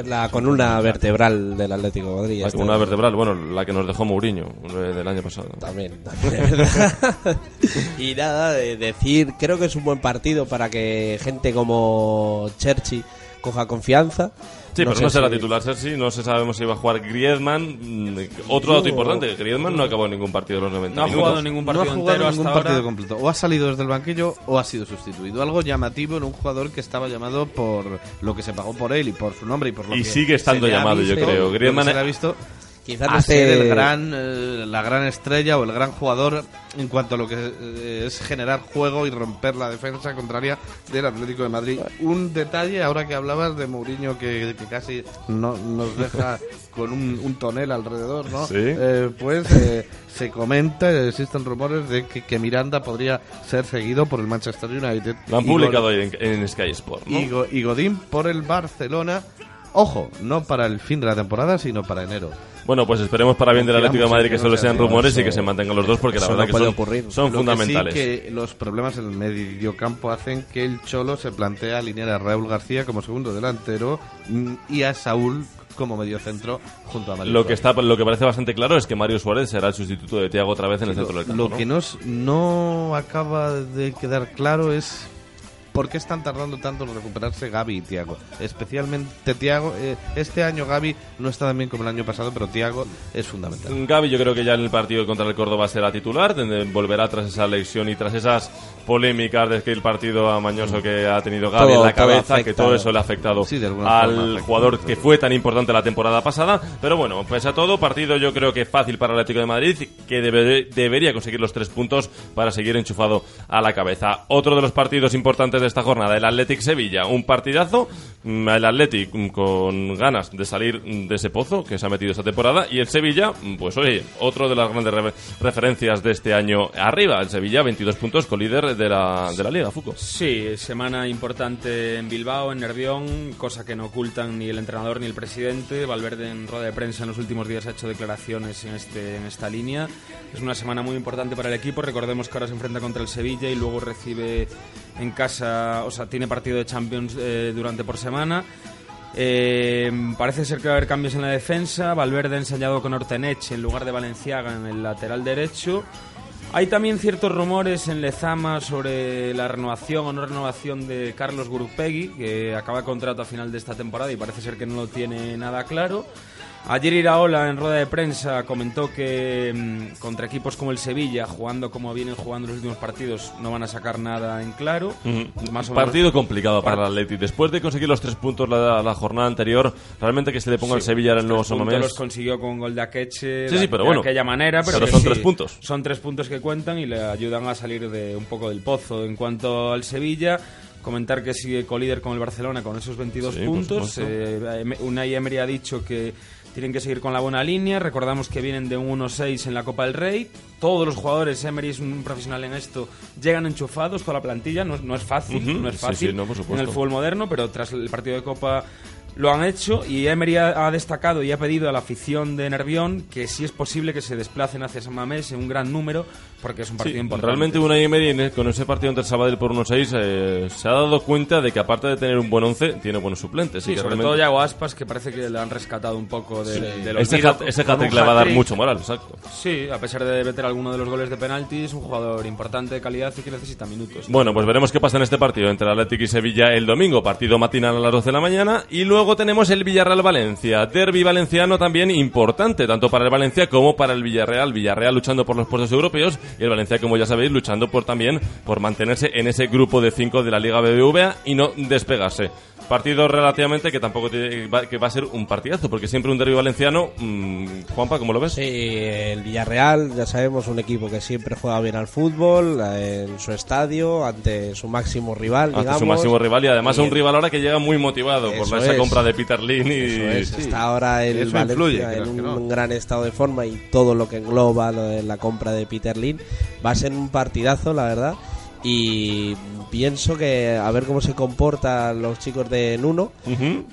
La columna vertebral del Atlético de Madrid.
La
este-
columna vertebral, bueno, la que nos dejó Mourinho eh, del año pasado.
También, también, verdad. (laughs) y nada, de decir, creo que es un buen partido para que gente como Cherchi coja confianza.
Sí, pero no será
si-
titular Cersei, no se sabemos si va a jugar Griezmann. mm, Otro
Yo-
dato importante, Griezmann no acabó en ningún partido de los 90
No ha
minutos.
jugado ningún
No ha
partido
jugado
entero
ningún
hasta
partido
ahora.
completo. O ha salido desde el banquillo o ha sido sustituido. Algo llamativo en un jugador que estaba llamado por lo que se pagó por él y por su nombre y por lo
Y
que
sigue estando
se le ha
llamado, yo
visto,
creo.
lo que
Griezmann-
se le ha visto
Quizás
a ser el gran, eh, la gran estrella o el gran jugador en cuanto a lo que eh, es generar juego y romper la defensa contraria del Atlético de Madrid. Un detalle, ahora que hablabas de Mourinho que, que casi no, nos deja (laughs) con un, un tonel alrededor, ¿no?
Sí.
Eh, pues eh, se comenta, existen rumores de que, que Miranda podría ser seguido por el Manchester United.
Lo han publicado hoy en, en Sky Sport, ¿no?
y, Go- y Godín por el Barcelona. Ojo, no para el fin de la temporada, sino para enero.
Bueno, pues esperemos para bien del Atlético de Madrid
que
que solo
sea
sean rumores y que se mantengan los dos porque la verdad que son,
ocurrir.
son
Lo que
fundamentales.
sí que los problemas en el mediocampo hacen que el Cholo se plantea alinear a Raúl García como segundo delantero mm, y a Saúl como mediocentro junto a Mario
Lo que está, lo que parece bastante claro es que Mario Suárez será el sustituto de Thiago otra vez en el centro del campo.
Lo
¿no?
que no, es- no acaba de quedar claro es por qué están tardando tanto en recuperarse Gaby y Tiago. Especialmente Tiago. este año Gaby no está tan bien como el año pasado, pero Tiago es fundamental.
Gaby yo creo que ya en el partido contra el Córdoba será titular, volverá tras esa lesión y tras esas polémicas de que el partido amañoso que ha tenido Gaby
Todo-
en la
todo
cabeza,
afecta.
que todo eso le ha afectado
Sí,
al jugador que fue tan importante la temporada pasada. Pero bueno, pese a todo, partido yo creo que fácil para el Atlético de Madrid, que debe- debería conseguir los tres puntos para seguir enchufado a la cabeza. Otro de los partidos importantes de esta jornada. El Athletic Sevilla, un partidazo. mm, El Athletic mm, con ganas de salir de ese pozo que se ha metido esta temporada. Y el Sevilla, mm, pues oye, otro de las grandes re- referencias de este año arriba. El Sevilla, 22 puntos, con líder de la, de la Liga, Fuco.
Sí, semana importante en Bilbao, en Nervión, cosa que no ocultan ni el entrenador ni el presidente. Valverde en rueda de prensa en los últimos días ha hecho declaraciones en, este, en esta línea. Es una semana muy importante para el equipo. Recordemos que ahora se enfrenta contra el Sevilla y luego recibe en casa, o sea, tiene partido de Champions eh, durante por semana. Eh, parece ser que va a haber cambios en la defensa. Valverde ha ensayado con Orteneche en lugar de Valenciaga en el lateral derecho. Hay también ciertos rumores en Lezama sobre la renovación o no renovación de Carlos Gurupegui, que acaba contrato a final de esta temporada y parece ser que no lo tiene nada claro. Ayer Iraola en rueda de prensa comentó que mm, contra equipos como el Sevilla, jugando como vienen jugando los últimos partidos, no van a sacar nada en claro.
Ujú.
Más o menos-
Partido complicado para el Atleti. Después de conseguir los tres puntos la, la jornada anterior, realmente que se le ponga al
Sí,
Sevilla en el nuevo Somamés.
los consiguió con gol de Akeche
Sí, pero
de
bueno.
aquella manera, pero,
Pero son tres puntos.
Son tres puntos que cuentan y le ayudan a salir de un poco del pozo. En cuanto al Sevilla, comentar que sigue colíder con el Barcelona con esos 22
Sí, por
puntos. Eh, Unai Emery ha dicho que tienen que seguir con la buena línea. Recordamos que vienen de un 1-6 en la Copa del Rey. Todos los jugadores, Emery es un profesional en esto, llegan enchufados con la plantilla. No, es- no es fácil, no es fácil
sí, no, por supuesto.
en el fútbol moderno, pero tras el partido de Copa lo han hecho y Emery ha, ha destacado y ha pedido a la afición de Nervión que si es posible que se desplacen hacia San Mamés en un gran número porque es un partido
Sí,
importante.
realmente Emery en el- con ese partido ante el Sabadell por 1-6 eh, se ha dado cuenta de que aparte de tener un buen 11 tiene buenos suplentes.
Sí,
y
sobre
realmente-
todo Yago Aspas, que parece que le han rescatado un poco de,
Ese
olvido
hat- ese
un
hat-trick le va a dar mucho moral, exacto.
Sí, a pesar de meter alguno de los goles de penalti, es un jugador importante de calidad y que necesita minutos.
Bueno, pues veremos qué pasa en este partido entre Atlético y Sevilla el domingo, partido matinal a las 12 de la mañana. Y luego tenemos el Villarreal-Valencia, derby valenciano también importante, tanto para el Valencia como para el Villarreal. Villarreal luchando por los puestos europeos y el Valencia, como ya sabéis, luchando por también por mantenerse en ese grupo de cinco de la Liga BBVA y no despegarse. Partido relativamente que tampoco que va a ser un partidazo, porque siempre un derby valenciano. mm, Juanpa, ¿cómo lo ves?
Sí, el Villarreal, ya sabemos, un equipo que siempre juega bien al fútbol, eh, en su estadio, ante su máximo rival,
Ante
digamos.
su máximo rival y además
Y
un rival ahora que llega muy motivado por
Eso
esa
es.
compra de Peter Lin y
Eso es, está ahora el
Eso
Valencia
influye,
en un,
no.
gran estado de forma y todo lo que engloba lo de la compra de Peter Lin va a ser un partidazo, la verdad. Y pienso que a ver cómo se comportan los chicos de Nuno,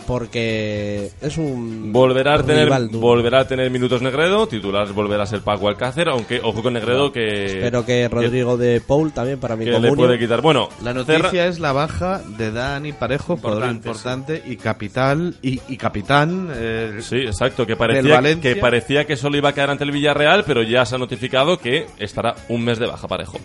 porque es un
Volverá a tener
rival duro.
volverá a tener minutos Negredo, titular volverá a ser Paco Alcácer, aunque ojo con Negredo que
Espero que Rodrigo de Paul también para mi
que le puede quitar. Bueno,
La noticia
cerra-
es la baja de Dani Parejo, jugador
Importante,
importante y capital y, y capitán. eh,
Sí, exacto, que parecía que parecía que solo iba a quedar ante el Villarreal, pero ya se ha notificado que estará un mes de baja parejo.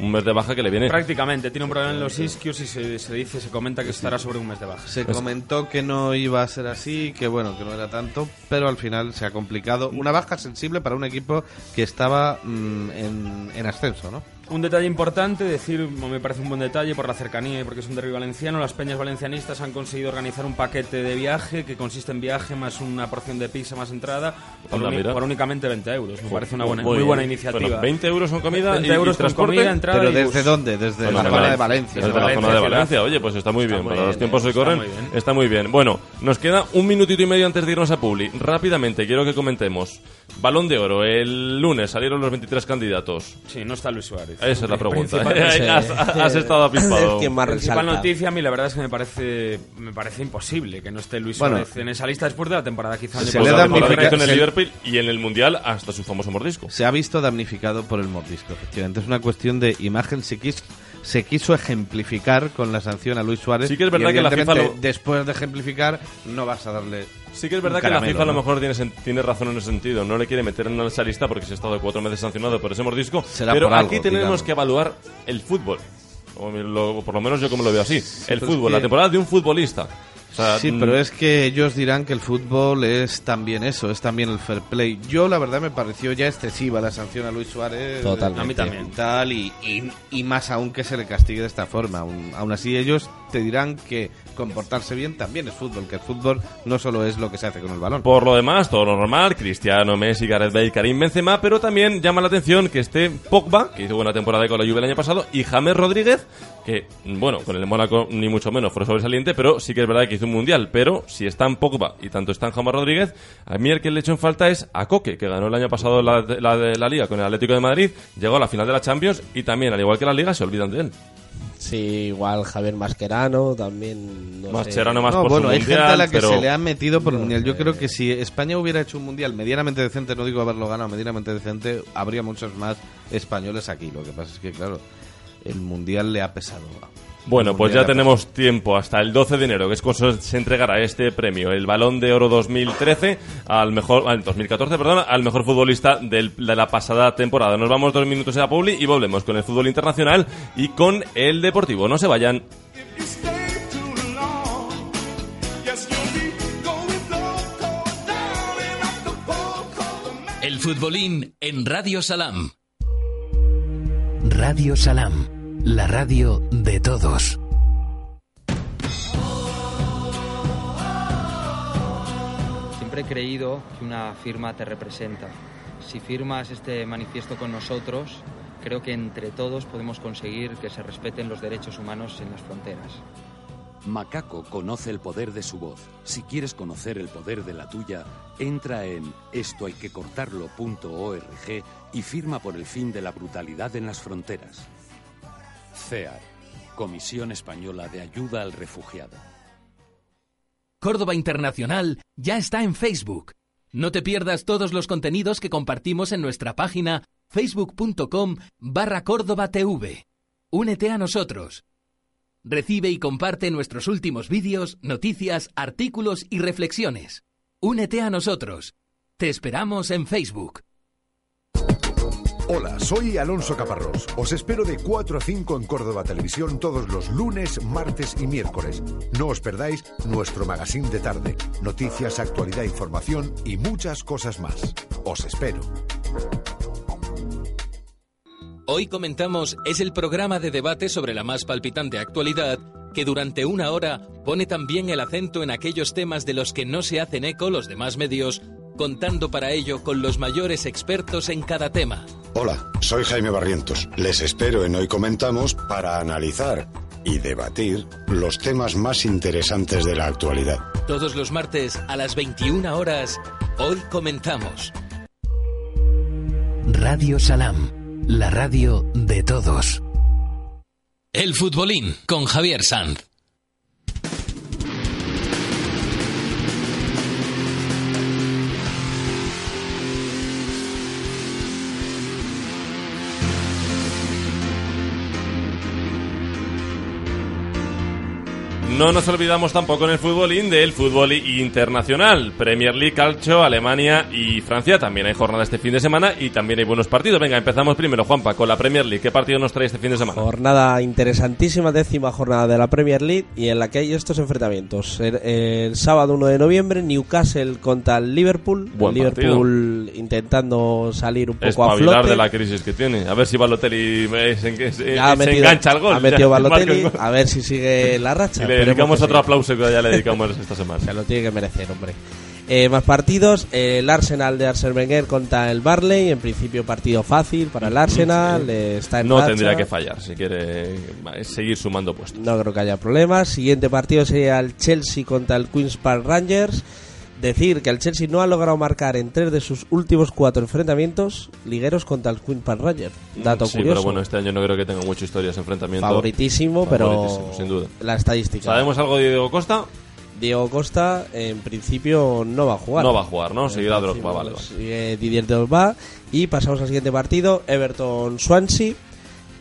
Un mes de baja que le viene.
Prácticamente, tiene un problema en los isquios y se, se dice, se comenta que estará sobre un mes de baja.
Se comentó que no iba a ser así, que bueno, que no era tanto, pero al final se ha complicado. Una baja sensible para un equipo que estaba mm, en, en ascenso, ¿no?
Un detalle importante, decir, me parece un buen detalle por la cercanía y porque es un derbi valenciano, las peñas valencianistas han conseguido organizar un paquete de viaje que consiste en viaje más una porción de pizza más entrada por, únicamente 20 euros. Me parece una buena,
Muy
buena iniciativa.
Bueno, 20 euros con comida
20
y- y
euros con
transporte.
comida, entrada
Pero
y
¿desde dónde? Desde
Bueno,
la zona de
Valencia. Desde la zona de. Valencia, oye, pues está muy
Está
bien.
muy
Para los tiempos que corren,
muy
está muy bien. Bueno, nos queda un minutito y medio antes de irnos a Publi. Rápidamente, quiero que comentemos. Balón de Oro, el lunes salieron los 23 candidatos.
Sí, no está Luis Suárez.
Esa es la pregunta.
Principal- (laughs)
has, has estado apispado.
Más
Principal noticia a mí la verdad es que me parece me parece imposible que no esté Luis
Bueno,
Suárez en esa lista después de la temporada quizá
se
año
le da
la en el
se-
Liverpool y en el Mundial hasta su famoso mordisco.
Se ha visto damnificado por el mordisco, efectivamente. Es una cuestión de imagen. Se quiso, se quiso ejemplificar con la sanción a Luis Suárez.
Sí que es verdad que la FIFA lo-
después de ejemplificar, no vas a darle.
Sí que es verdad que la FIFA a lo mejor tiene, tiene razón en ese sentido. No le quiere meter en esa lista porque se ha estado cuatro meses sancionado por ese mordisco.
Será
pero
algo,
aquí tenemos
digamos.
que evaluar el fútbol. O lo- por lo menos yo como lo veo así. el fútbol, la temporada de un futbolista. O sea,
Sí,
mm,
pero es que ellos dirán que el fútbol es también eso, es también el fair play. Yo, la verdad, me pareció ya excesiva la sanción a Luis Suárez.
Totalmente.
A mí también. Tal, y, y, y más aún que se le castigue de esta forma. Aún, aún así, ellos te dirán que comportarse bien también es fútbol, que el fútbol no solo es lo que se hace con el balón.
Por lo demás, todo lo normal, Cristiano, Messi, Gareth Bale, Karim Benzema, pero también llama la atención que esté Pogba, que hizo buena temporada con la Juve el año pasado, y James Rodríguez, que, bueno, con el Mónaco ni mucho menos fue sobresaliente, pero sí que es verdad que hizo un mundial. Pero si están Pogba y tanto están James Rodríguez, a mí el que le echo en falta es a Coque, que ganó el año pasado la, la, la Liga con el Atlético de Madrid, llegó a la final de la Champions y también, al igual que la Liga, se olvidan de él.
Sí, igual Javier Mascherano también. No
Mascherano
sé.
más
No,
por
bueno,
su
hay
mundial,
gente a la que
pero-
se le ha metido por el mundial. Yo creo que si España hubiera hecho un mundial medianamente decente, no digo haberlo ganado medianamente decente, habría muchos más españoles aquí. Lo que pasa es que, claro, el mundial le ha pesado.
Bueno, pues ya tenemos tiempo hasta el 12 de enero, que es cuando se entregará este premio, el Balón de Oro 2013 al mejor, al 2014, perdón, al mejor futbolista del- de la pasada temporada. Nos vamos dos minutos a Publi y volvemos con el fútbol internacional y con el deportivo. No se vayan.
El futbolín en Radio Salam. Radio Salam, la radio de todos.
Siempre he creído que una firma te representa. Si firmas este manifiesto con nosotros, creo que entre todos podemos conseguir que se respeten los derechos humanos en las fronteras.
Macaco conoce el poder de su voz. Si quieres conocer el poder de la tuya, entra en estohayquecortarlo.org y firma por el fin de la brutalidad en las fronteras. CEAR, Comisión Española de Ayuda al Refugiado.
Córdoba Internacional ya está en Facebook. No te pierdas todos los contenidos que compartimos en nuestra página facebook.com barra Córdoba TV. Únete a nosotros. Recibe y comparte nuestros últimos vídeos, noticias, artículos y reflexiones. Únete a nosotros. Te esperamos en Facebook.
Hola, soy Alonso Caparrós. Os espero de 4 a 5 en Córdoba Televisión todos los lunes, martes y miércoles. No os perdáis nuestro magazine de tarde, noticias, actualidad, información y muchas cosas más. Os espero.
Hoy comentamos es el programa de debate sobre la más palpitante actualidad que durante una hora pone también el acento en aquellos temas de los que no se hacen eco los demás medios, contando para ello con los mayores expertos en cada tema.
Hola, soy Jaime Barrientos. Les espero en Hoy Comentamos para analizar y debatir los temas más interesantes de la actualidad.
Todos los martes a las 21 horas, hoy comentamos. Radio Salam, la radio de todos. El futbolín con Javier Sanz.
No nos olvidamos tampoco en el fútbolín del fútbol internacional. Premier League, Calcio, Alemania y Francia. También hay jornada este fin de semana y también hay buenos partidos. Venga, empezamos primero, Juanpa, con la Premier League. ¿Qué partido nos trae este fin de semana?
Jornada interesantísima, décima jornada de la Premier League y en la que hay estos enfrentamientos. El, el sábado 1 de noviembre, Newcastle contra el Liverpool.
Buen
Liverpool intentando salir un poco a
Espabilar
flote.
de la crisis que tiene. A ver si Balotelli eh, se, se- se
metido-
engancha al gol.
Ha metido (laughs) Balotelli, a ver si sigue la racha.
Y (laughs) le
Esperemos
dedicamos otro
sí.
aplauso que ya le dedicamos esta semana. (laughs)
Se lo tiene que merecer, hombre. Eh, más partidos, eh, el Arsenal de Arsene Wenger contra el Barley, en principio partido fácil para el Arsenal, eh, está en
No
racha.
tendría que fallar si quiere eh, seguir sumando puestos.
No creo que haya problemas. Siguiente partido sería el Chelsea contra el Queen's Park Rangers. Decir que el Chelsea no ha logrado marcar en tres de sus últimos cuatro enfrentamientos ligueros contra el Queen's Park Rangers. Dato
sí,
curioso.
pero bueno, este año no creo que tenga mucha historia ese enfrentamiento.
Favoritísimo, pero
Favoritísimo, sin duda.
la estadística.
¿Sabemos algo de Diego Costa?
Diego Costa, en principio, no va a jugar.
No va a jugar, ¿no? Seguirá Drogba, vale, vale.
Sigue Didier Drogba. Y pasamos al siguiente partido, Everton-Swansea.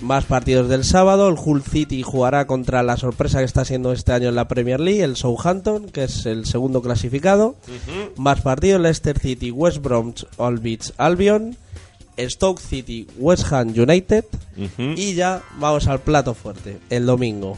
Más partidos del sábado. El Hull City jugará contra la sorpresa que está siendo este año en la Premier League, el Southampton, que es el segundo clasificado. Más partidos, Leicester City, West Bromwich Albion, Albion. Stoke City, West Ham United. Y ya vamos al plato fuerte, el domingo.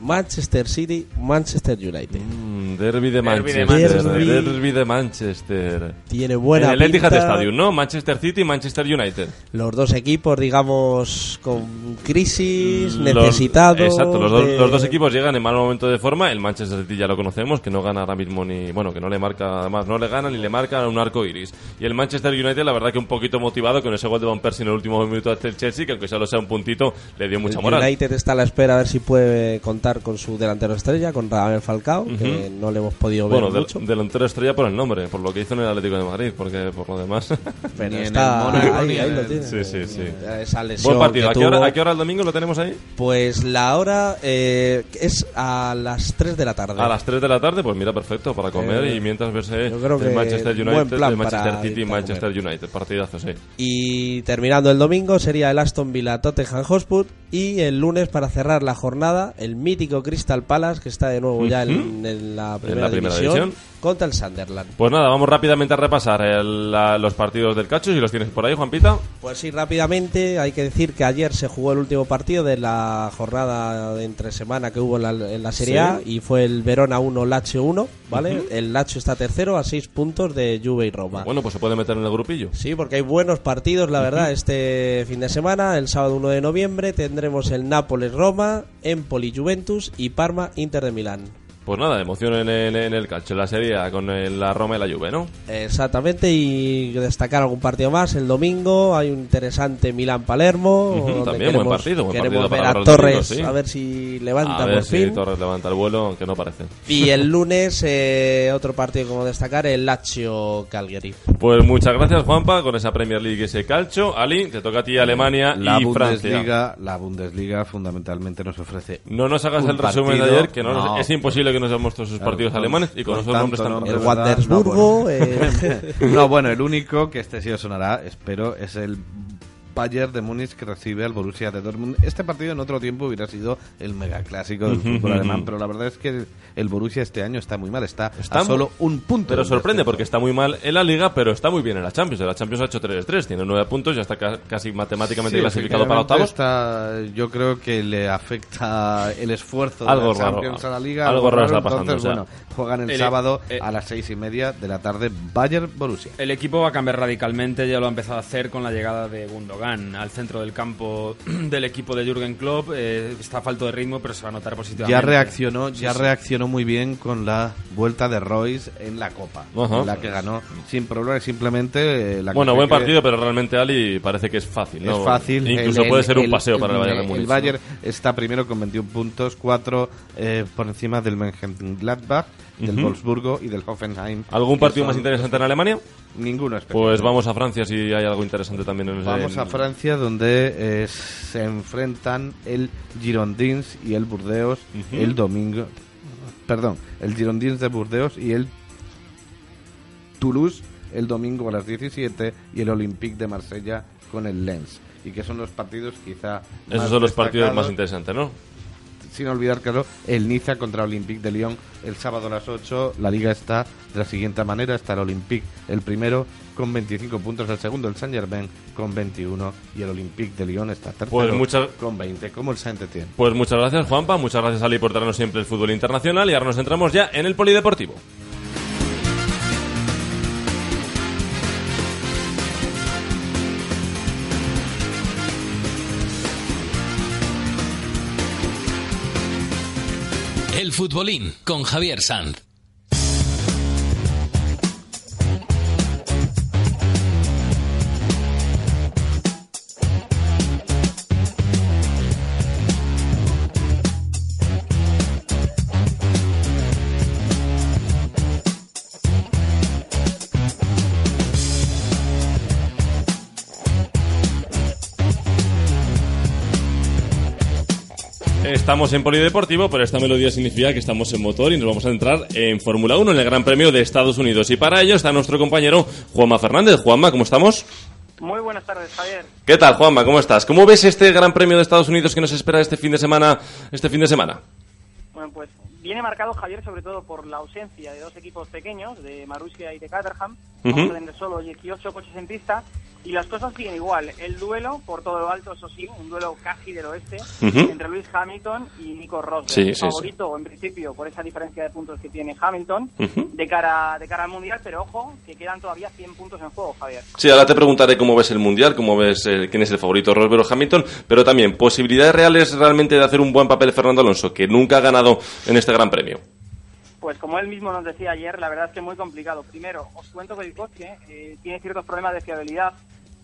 Manchester City, Manchester United.
Mm, derby de
Derby de
Manchester. Derby de Manchester.
Tiene buena
en el Etihad
pinta.
Stadium, ¿no? Manchester City y Manchester United.
Los dos equipos, digamos, con crisis,
Los-
necesitados.
exacto, los, dos-
de-
los dos equipos llegan en mal momento de forma. El Manchester City ya lo conocemos, que no gana ahora mismo ni. Bueno, que no le marca, además, no le gana ni le marca un arco iris. Y el Manchester United, la verdad, que un poquito motivado con ese gol de Van Persie en el último minuto ante el Chelsea, que aunque solo sea un puntito, le dio mucha
El
moral.
United está a la espera a ver si puede contar con su delantero estrella, con Radamel Falcao, que no le hemos podido ver
Bueno, del-
mucho.
delantero estrella por el nombre, por lo que hizo en el Atlético de Madrid, porque por lo demás. (laughs)
Pero
Ni en
está ahí,
ni
ahí
en
lo
el-
tiene.
Sí, sí, sí.
Esa lesión
Buen partido.
que
¿A qué, hora, a qué hora el domingo lo tenemos ahí?
Pues la hora eh, es a las 3 de la tarde.
A las 3 de la tarde, pues mira, perfecto, para comer
Eh,
y mientras verse
creo
el Manchester United, el Manchester City y Manchester United. Partidazo, sí.
Y terminando el domingo sería el Aston Villa Tottenham Hotspur y el lunes para cerrar la jornada el mítico Crystal Palace que está de nuevo ya en, en la primera,
primera
división,
división.
Contra el Sunderland.
Pues nada, vamos rápidamente a repasar el- la- los partidos del Cacho, si los tienes por ahí, Juanpita.
Pues sí, rápidamente hay que decir que ayer se jugó el último partido de la jornada de entre semana que hubo en la, en la Serie
Sí.
A y fue el Verona 1 Lazio 1, ¿vale? El Lazio está tercero a 6 puntos de Juve y Roma.
Bueno, pues se puede meter en el grupillo.
Sí, porque hay buenos partidos, la verdad, este fin de semana. El sábado 1 de noviembre tendremos el Nápoles-Roma, Empoli-Juventus y Parma-Inter de Milán.
Pues nada, emoción en el, en el Calcio, en la Serie A, con el- la Roma y la Juve, ¿no?
Exactamente, y destacar algún partido más. El domingo hay un interesante Milán-Palermo.
También, buen
queremos-
partido, buen
Queremos
partido para
ver a Torres,
sí.
a ver si levanta
a ver
por
si
fin.
Torres levanta el vuelo, aunque no parece.
Y el lunes, eh, otro partido como destacar, el Lazio-Calgary.
Pues muchas gracias, Juanpa, con esa Premier League y ese calcio. Ali, te toca a ti Alemania
La
y Francia.
Bundesliga, la Bundesliga fundamentalmente nos ofrece
No nos hagas el resumen de ayer, que no, nos-
No.
es imposible que nos demos todos sus
Claro,
partidos
con-
alemanes y con,
con
esos nombres tan
El. Wandersburgo,
No,
eh, (laughs)
No, bueno, el único que este sí os sonará, espero, es el Bayern de Múnich que recibe al Borussia de Dortmund. Este partido en otro tiempo hubiera sido el megaclásico del fútbol alemán, pero la verdad es que el, Borussia este año está muy mal, está,
Está
a solo un punto.
Pero sorprende
descenso.
porque está muy mal en la Liga, pero está muy bien en la Champions. En la Champions ha hecho 3-3, tiene 9 puntos, ya está ca- casi matemáticamente
Sí,
clasificado para octavos.
está- yo creo que le afecta el esfuerzo
Algo
de la
raro.
Champions a la Liga.
Algo raro está pasando,
Entonces,
o sea.
bueno, juegan el,
El-
sábado
eh,
a las seis y media de la tarde Bayern-Borussia.
El equipo va a cambiar radicalmente, ya lo ha empezado a hacer con la llegada de Gundogan al centro del campo (clears throat) del equipo de Jürgen Klopp. Eh, está a falto de ritmo, pero se va a notar positivamente.
Ya reaccionó,
Sí,
ya
sí.
reaccionó muy bien con la vuelta de Royce en la Copa,
Ajá.
en la que ganó sin problema, simplemente eh, la
Bueno, buen
que-
partido, pero realmente Ali parece que es fácil. ¿no?
Es fácil.
Incluso
El-
puede
el-
ser un
el-
paseo para el Bayern de Múnich.
El Bayern está primero con 21 puntos, 4 por encima del Mönchengladbach, del. Wolfsburgo y del Hoffenheim.
¿Algún partido
son
más interesante en Alemania?
Ninguno.
Pues vamos a Francia si hay algo interesante también en ese-
Vamos a Francia donde eh, se enfrentan el Girondins y el Burdeos el domingo. Perdón, el Girondins de Burdeos y el Toulouse el domingo a las 17 y el Olympique de Marsella con el Lens. Y que son los partidos quizá
Esos son los partidos más interesantes, ¿no?
Sin olvidar, claro, el Niza contra Olympique de Lyon el sábado a las 8. La liga está de la siguiente manera. Está el Olympique el primero con 25 puntos, el segundo el Saint-Germain con 21 y el Olympique de Lyon está tercero
Pues muchas-
con 20, como el Saint-Étienne.
Pues muchas gracias, Juanpa. Muchas gracias, Ali, por traernos siempre el fútbol internacional. Y ahora nos centramos ya en el polideportivo.
El futbolín con Javier Sanz.
Estamos en Polideportivo, pero esta melodía significa que estamos en motor y nos vamos a entrar en Fórmula 1, en el Gran Premio de Estados Unidos. Y para ello está nuestro compañero Juanma Fernández. Juanma, ¿cómo estamos?
Muy buenas tardes, Javier.
¿Qué tal, Juanma? ¿Cómo estás? ¿Cómo ves este Gran Premio de Estados Unidos que nos espera este fin de semana? Este fin de semana.
Bueno, pues viene marcado, Javier, sobre todo por la ausencia de dos equipos pequeños, de Marussia y de Caterham. Vamos
Ujú.
a tener solo 18 coches en pista. Y las cosas siguen igual. El duelo, por todo lo alto, eso sí, un duelo casi del oeste, entre Lewis Hamilton y Nico Rosberg.
Sí, sí,
Favorito, en principio, por esa diferencia de puntos que tiene Hamilton, de cara de cara al Mundial, pero ojo, que quedan todavía 100 puntos en juego, Javier.
Sí, ahora te preguntaré cómo ves el Mundial, cómo ves eh, quién es el favorito, Rosberg o Hamilton, pero también posibilidades reales realmente de hacer un buen papel Fernando Alonso, que nunca ha ganado en este Gran Premio.
Pues como él mismo nos decía ayer, la verdad es que muy complicado. Primero, os cuento que el coche eh, tiene ciertos problemas de fiabilidad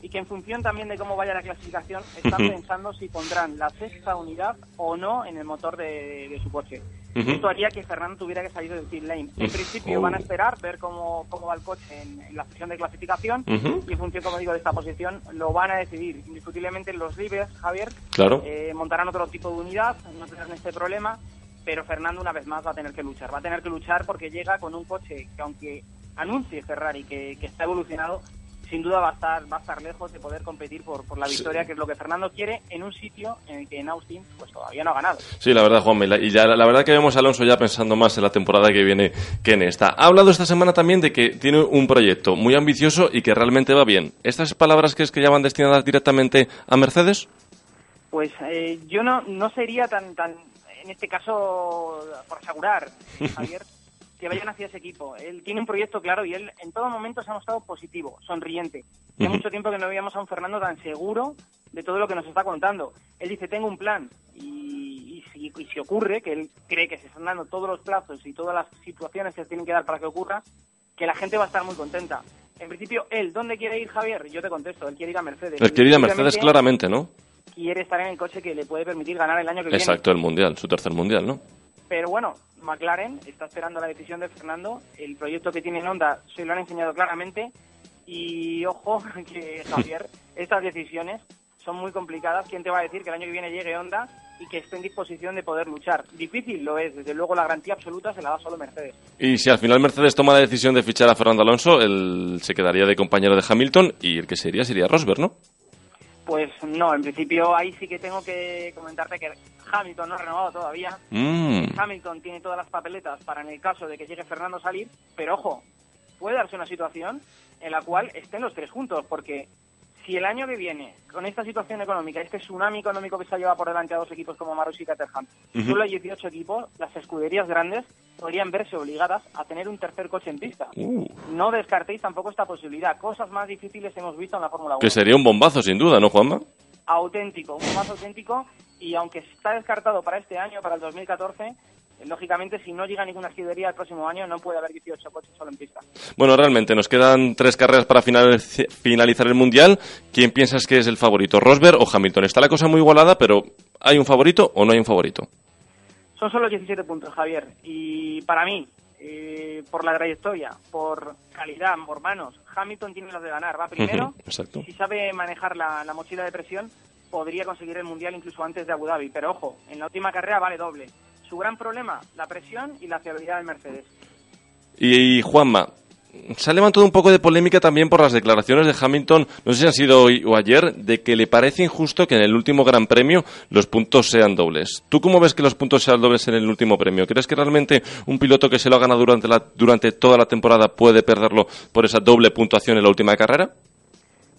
y que en función también de cómo vaya la clasificación, (laughs) están
Ujú.
pensando si pondrán la sexta unidad o no en el motor de, de su coche.
Ujú.
Esto haría que Fernando tuviera que salir del pit lane. En principio
Oh.
van a esperar, ver cómo, cómo va el coche en, en la sesión de clasificación y en función, como digo, de esta posición, lo van a decidir. Indiscutiblemente los libres, Javier,
Claro.
eh, montarán otro tipo de unidad, no tendrán este problema, pero Fernando una vez más va a tener que luchar. Va a tener que luchar porque llega con un coche que aunque anuncie Ferrari que, que está evolucionado, sin duda va a estar va a estar lejos de poder competir por, por la
Sí.
victoria, que es lo que Fernando quiere en un sitio en el que en Austin pues todavía no ha ganado.
Sí, la verdad, Juanma, y la, y ya, la verdad que vemos a Alonso ya pensando más en la temporada que viene que en esta. Ha hablado esta semana también de que tiene un proyecto muy ambicioso y que realmente va bien. ¿Estas palabras crees que ya van destinadas directamente a Mercedes?
Pues eh, yo no, no sería tan, tan, en este caso, por asegurar, (laughs) Javier, que vayan hacia ese equipo. Él tiene un proyecto claro y él en todo momento se ha mostrado positivo, sonriente. Hace mucho tiempo que no veíamos a un Fernando tan seguro de todo lo que nos está contando. Él dice, tengo un plan y, y si, y si ocurre, que él cree que se están dando todos los plazos y todas las situaciones que se tienen que dar para que ocurra, que la gente va a estar muy contenta. En principio, él, ¿dónde quiere ir Javier? Yo te contesto, él quiere ir a Mercedes.
El querida Mercedes,
Indiscutiblemente,
claramente, ¿no?
quiere estar en el coche que le puede permitir ganar el año que
Exacto, el Mundial, su tercer Mundial, ¿no?
Pero bueno, McLaren está esperando la decisión de Fernando. El proyecto que tiene en Honda se lo han enseñado claramente. Y ojo, (laughs) que Javier, (laughs) estas decisiones son muy complicadas. ¿Quién te va a decir que el año que viene llegue Honda y que esté en disposición de poder luchar? Difícil lo es, desde luego la garantía absoluta se la da solo Mercedes.
Y si al final Mercedes toma la decisión de fichar a Fernando Alonso, él se quedaría de compañero de Hamilton y el que sería sería Rosberg, ¿no?
Pues no, en principio ahí sí que tengo que comentarte que Hamilton no ha renovado todavía.
Mm.
Hamilton tiene todas las papeletas para en el caso de que llegue Fernando a salir, pero ojo, puede darse una situación en la cual estén los tres juntos, porque si el año que viene, con esta situación económica, este tsunami económico que se ha llevado por delante a dos equipos como Marussia y Caterham,
Ujú.
solo hay 18 equipos, las escuderías grandes podrían verse obligadas a tener un tercer coche en pista.
Uh.
No descartéis tampoco esta posibilidad. Cosas más difíciles hemos visto en la Fórmula 1
Que sería un bombazo, sin duda, ¿no, Juanma?
auténtico, un más auténtico y aunque está descartado para este año, para el 2014, eh, lógicamente si no llega ninguna escudería el próximo año no puede haber 18 coches solo en pista.
Bueno, realmente nos quedan tres carreras para final- finalizar el Mundial. ¿Quién piensas que es el favorito, Rosberg o Hamilton? Está la cosa muy igualada, pero ¿hay un favorito o no hay un favorito?
Son solo 17 puntos, Javier, y para mí, eh, por la trayectoria, por calidad, por manos, Hamilton tiene las de ganar, va primero,
Ujú, Exacto.
si sabe manejar la, la mochila de presión, podría conseguir el Mundial incluso antes de Abu Dhabi, pero ojo, en la última carrera vale doble. Su gran problema, la presión y la fiabilidad del Mercedes.
Y, Juanma, se ha levantado un poco de polémica también por las declaraciones de Hamilton, no sé si han sido hoy o ayer, de que le parece injusto que en el último Gran Premio los puntos sean dobles. ¿Tú cómo ves que los puntos sean dobles en el último premio? ¿Crees que realmente un piloto que se lo ha ganado durante, la, durante toda la temporada puede perderlo por esa doble puntuación en la última carrera?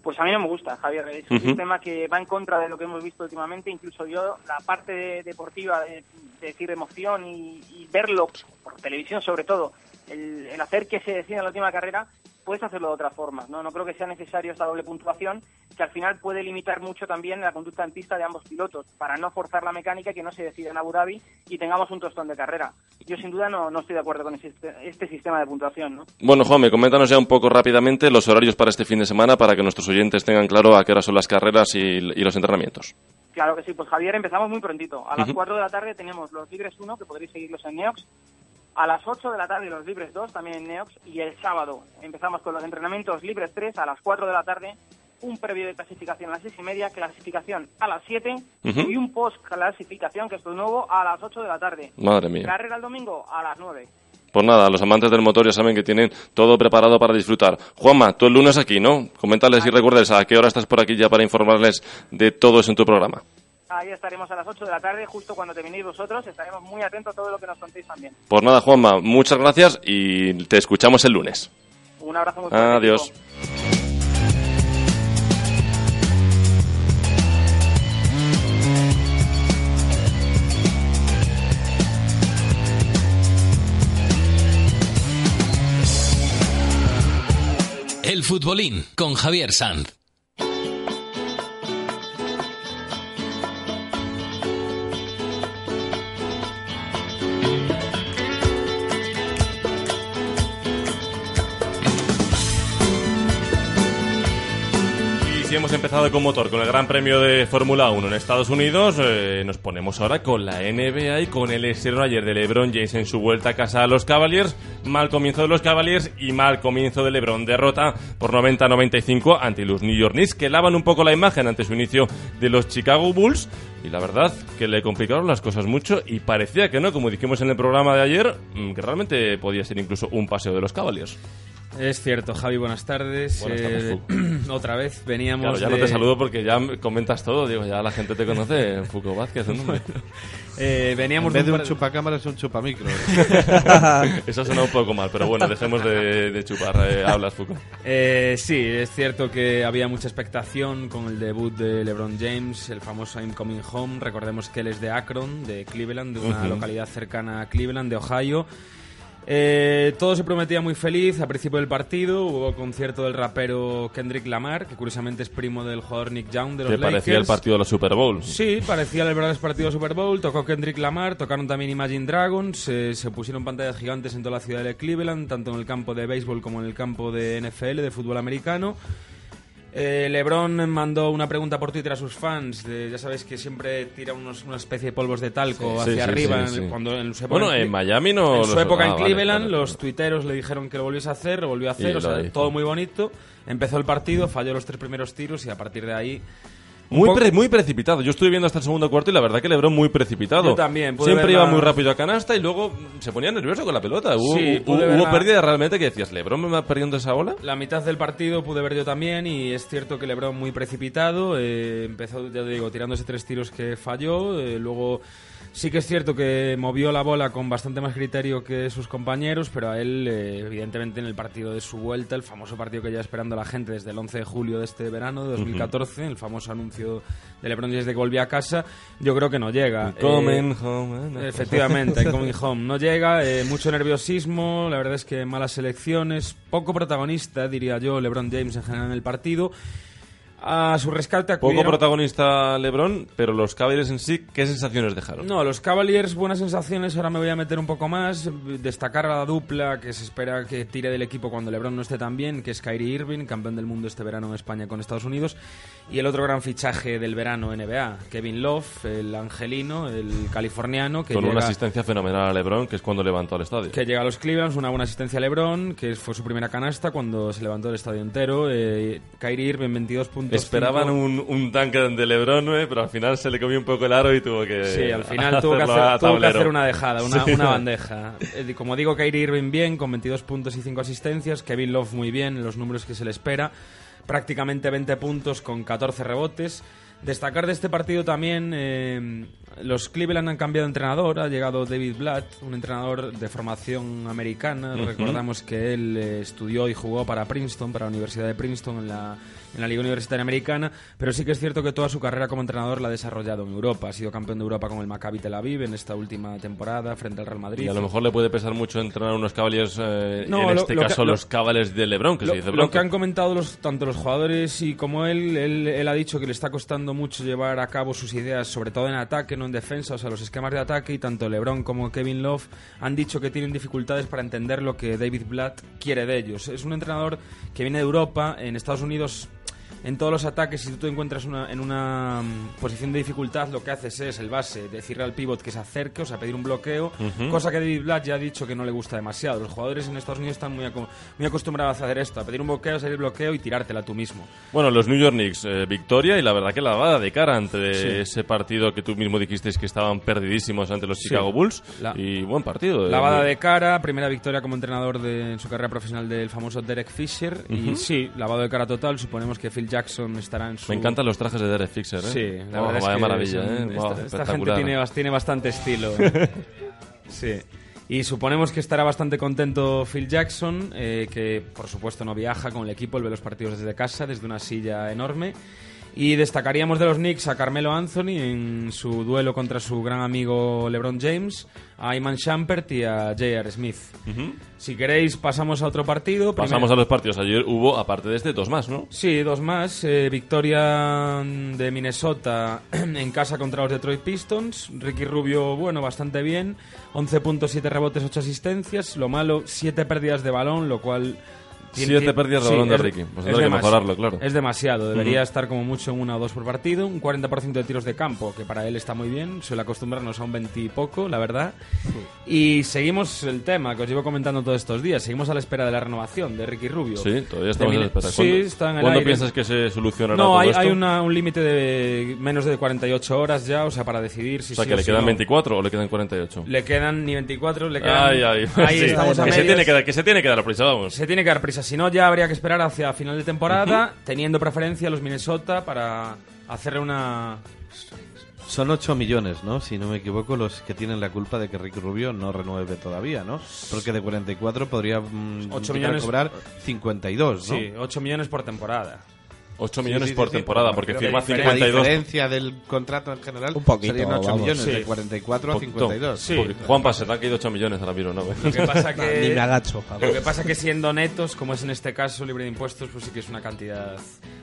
Pues a mí no me gusta, Javier. Es un
Ujú.
sistema que va en contra de lo que hemos visto últimamente. Incluso yo, la parte de- deportiva, de, de decir emoción y, y verlo por televisión sobre todo, el, el hacer que se decida en la última carrera, puedes hacerlo de otras formas. ¿no? no creo que sea necesario esta doble puntuación, que al final puede limitar mucho también la conducta en pista de ambos pilotos, para no forzar la mecánica que no se decida en Abu Dhabi y tengamos un tostón de carrera. Yo sin duda no, no estoy de acuerdo con este sistema de puntuación. ¿no?
Bueno, Juanme, coméntanos ya un poco rápidamente los horarios para este fin de semana para que nuestros oyentes tengan claro a qué hora son las carreras y, y los entrenamientos.
Claro que sí, pues Javier, empezamos muy prontito. A las
Ujú.
4 de la tarde tenemos los Libres 1, que podréis seguirlos en Neox. A las 8 de la tarde los Libres 2, también en Neox. Y el sábado empezamos con los entrenamientos Libres 3 a las 4 de la tarde. Un previo de clasificación a las 6 y media, clasificación a las 7
Ujú.
y un post-clasificación, que esto es nuevo, a las 8 de la tarde.
Madre mía.
Carrera el domingo a las 9.
Pues nada, los amantes del motor ya saben que tienen todo preparado para disfrutar. Juanma, tú el lunes aquí, ¿no? Coméntales y recuerdes a qué hora estás por aquí ya para informarles de todo eso en tu programa.
Ahí estaremos a las 8 de la tarde, justo cuando terminéis vosotros. Estaremos muy atentos a todo lo que nos contéis también.
Pues nada, Juanma, muchas gracias y te escuchamos el lunes.
Un abrazo muy.
Adiós.
El
futbolín con Javier Sanz.
Hemos empezado con motor, con el Gran Premio de Fórmula 1 en Estados Unidos, eh, nos ponemos ahora con la NBA y con el estreno ayer de LeBron James en su vuelta a casa a los Cavaliers. Mal comienzo de los Cavaliers y mal comienzo de LeBron. Derrota por 90-95 ante los New York Knicks, que lavan un poco la imagen ante su inicio de los Chicago Bulls. Y la verdad que le complicaron las cosas mucho y parecía que no, como dijimos en el programa de ayer, mm, que realmente podía ser incluso un paseo de los Cavaliers.
Es cierto, Javi, buenas tardes.
Buenas tardes,
Eh, (clears throat) otra vez veníamos
Claro, ya
de...
no te saludo porque ya me comentas todo, digo, ya la gente te conoce, Foucault Vázquez, nombre.
Eh, veníamos
en vez de
un
un chupacámara es un chupamicro. (laughs)
Eso suena un poco mal, pero bueno, dejemos de, de chupar. eh, hablas, Foucault.
Eh, sí, es cierto que había mucha expectación con el debut de LeBron James, el famoso I'm Coming Home. Recordemos que él es de Akron, de Cleveland, de una
Ujú.
localidad cercana a Cleveland, de Ohio. Eh, todo se prometía muy feliz al principio del partido. Hubo concierto del rapero Kendrick Lamar, que curiosamente es primo del jugador Nick Young de los
Te parecía el
Lakers.
partido de la Super Bowl.
Sí, parecía el verdadero partido de Super Bowl. Tocó Kendrick Lamar, tocaron también Imagine Dragons. eh, se pusieron pantallas gigantes en toda la ciudad de Cleveland, tanto en el campo de béisbol como en el campo de NFL, de fútbol americano. Eh, LeBron mandó una pregunta por Twitter a sus fans. de- ya sabéis que siempre tira unos- una especie de polvos de talco
Sí,
hacia
sí,
arriba.
sí,
en-
sí.
Cuando en su época
Bueno, en Miami no
En su época
ah,
en Cleveland,
vale,
los tuiteros le dijeron que lo volviese a hacer, lo volvió a hacer. O sea, todo muy bonito. Empezó el partido, falló los tres primeros tiros y a partir de ahí.
Muy, pre- muy precipitado. Yo estuve viendo hasta el segundo cuarto y la verdad que LeBron muy precipitado.
Yo también, pude
Siempre iba muy rápido a canasta y luego se ponía nervioso con la pelota. Hubo,
Sí,
hubo, pérdidas realmente que decías, ¿LeBron me va perdiendo esa bola?
La mitad del partido pude ver yo también y es cierto que LeBron muy precipitado, eh, empezó, ya te digo, tirándose tres tiros que falló, eh, luego sí que es cierto que movió la bola con bastante más criterio que sus compañeros, pero a él, eh, evidentemente, en el partido de su vuelta, el famoso partido que lleva esperando la gente desde el 11 de julio de este verano, de 2014, el famoso anuncio de LeBron James de que volvía a casa, yo creo que no llega.
Coming
Eh,
home, eh.
Efectivamente, (laughs) Coming Home no llega, eh, mucho nerviosismo, la verdad es que malas elecciones, poco protagonista, diría yo, LeBron James en general en el partido. A su rescate
Poco
acudieron...
protagonista LeBron, pero los Cavaliers en sí, ¿qué sensaciones dejaron?
No, los Cavaliers, buenas sensaciones. Ahora me voy a meter un poco más. Destacar a la dupla que se espera que tire del equipo cuando LeBron no esté tan bien, que es Kyrie Irving, campeón del mundo este verano en España con Estados Unidos. Y el otro gran fichaje del verano NBA, Kevin Love, el angelino, el californiano, que
Con
llega...
una asistencia fenomenal a LeBron, que es cuando levantó al estadio.
Que llega a los Cleveland, una buena asistencia a LeBron, que fue su primera canasta cuando se levantó el estadio entero. Eh, Kyrie Irving, 22 puntos.
Esperaban un, un tanque de LeBron, ¿eh? pero al final se le comió un poco el aro y tuvo que.
Sí, al final (laughs) tuvo que, hacer, tuvo que
tablero.
hacer una dejada, una,
Sí.
una bandeja. Eh, Como digo, Kyrie Irving bien, con 22 puntos y 5 asistencias. Kevin Love muy bien, en los números que se le espera. Prácticamente 20 puntos con 14 rebotes. Destacar de este partido también, eh, los Cleveland han cambiado de entrenador. Ha llegado David Blatt, un entrenador de formación americana. Recordamos que él eh, estudió y jugó para Princeton, para la Universidad de Princeton en la, en la Liga Universitaria Americana. Pero sí que es cierto que toda su carrera como entrenador la ha desarrollado en Europa. Ha sido campeón de Europa con el Maccabi Tel Aviv en esta última temporada frente al Real Madrid.
Y a lo mejor le puede pesar mucho entrenar unos Cavaliers, eh,
No,
en
lo-
este
lo que-
caso
lo-
los Cavaliers de LeBron, que
lo,
se dice
lo
pronto.
que han comentado los, tanto los jugadores y como él, él, él ha dicho que le está costando mucho llevar a cabo sus ideas, sobre todo en ataque, no en defensa, o sea, los esquemas de ataque, y tanto LeBron como Kevin Love han dicho que tienen dificultades para entender lo que David Blatt quiere de ellos. Es un entrenador que viene de Europa, en Estados Unidos en todos los ataques, si tú te encuentras una- en una mm, posición de dificultad, lo que haces es el base, decirle al pivot que se acerque, o sea, pedir un bloqueo, cosa que David Blatt ya ha dicho que no le gusta demasiado. Los jugadores en Estados Unidos están muy, aco- muy acostumbrados a hacer esto, a pedir un bloqueo, salir bloqueo y tirártela tú mismo.
Bueno, los New York Knicks, eh, victoria y la verdad que lavada de cara ante
Sí.
ese partido que tú mismo dijiste que estaban perdidísimos ante los
Sí.
Chicago Bulls.
La-
y buen partido. eh,
Lavada de cara, primera victoria como entrenador de, en su carrera profesional del famoso Derek Fisher. Y sí, lavado de cara total. Suponemos que Phil Jackson estará en su.
Me encantan los trajes de Derek Fisher, ¿eh?
Sí, la verdad es que
maravilla,
son-
¿eh?
esta,
Wow,
esta gente tiene, tiene bastante estilo. (laughs) sí. Y suponemos que estará bastante contento Phil Jackson, eh, que por supuesto no viaja con el equipo, él ve los partidos desde casa, desde una silla enorme. Y destacaríamos de los Knicks a Carmelo Anthony en su duelo contra su gran amigo LeBron James, a Iman Shumpert y a J.R. Smith. Si queréis, pasamos a otro partido. Primero-
Pasamos a los partidos. Ayer hubo, aparte de este, dos más, ¿no?
Sí, dos más. Eh, victoria de Minnesota (clears throat) en casa contra los Detroit Pistons. Ricky Rubio, bueno, bastante bien. 11 puntos, 7 rebotes, 8 asistencias. Lo malo, 7 pérdidas de balón, lo cual...
Siete pérdidas de balón de Ricky. Pues
es
tendrá que mejorarlo, claro.
Es demasiado. Debería
Ujú.
estar como mucho en una o dos por partido. Un 40% de tiros de campo, que para él está muy bien. Suele acostumbrarnos a un 20 y poco, la verdad. Y seguimos el tema que os llevo comentando todos estos días. Seguimos a la espera de la renovación de Ricky Rubio.
Sí, todavía estamos en espera.
Sí,
¿Cuándo-
está en el
¿Cuándo
aire.
piensas que se solucionará
No,
todo
hay,
esto?
hay una- un límite de menos de 48 horas ya, o sea, para decidir si
O sea,
sí
que le
si
quedan
no.
24 o le quedan 48.
Le quedan ni 24, le quedan...
Ay, ay.
Ahí
Sí,
estamos a
que, se tiene que, dar- que se tiene que dar prisa, vamos.
Se tiene que dar prisa, si no ya habría que esperar hacia final de temporada, teniendo preferencia a los Minnesota para hacerle una...
Son 8 millones, ¿no? Si no me equivoco, los que tienen la culpa de que Ricky Rubio no renueve todavía, ¿no? Porque de 44 podría mm,
8
llegar
millones-
cobrar 52, ¿no?
Sí, 8 millones por temporada.
8
Sí,
millones
sí,
por
sí,
temporada, porque firma
refiero a
52.
La diferencia del contrato en general
Un poquito,
serían 8
vamos.
millones,
Sí.
de 44 a
Poquito.
52.
Sí.
Porque Juanpa, se te han caído 8 millones ahora mismo, ¿no?
Lo que pasa (laughs) que...
Ni me agacho.
Lo que pasa que siendo netos, como es en este caso libre de impuestos, pues sí que es una cantidad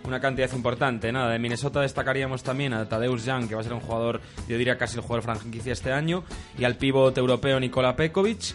una cantidad importante. Nada, de Minnesota destacaríamos también a Tadeusz Young, que va a ser un jugador, yo diría casi el jugador franquicia este año, y al pívot europeo Nikola Pekovic.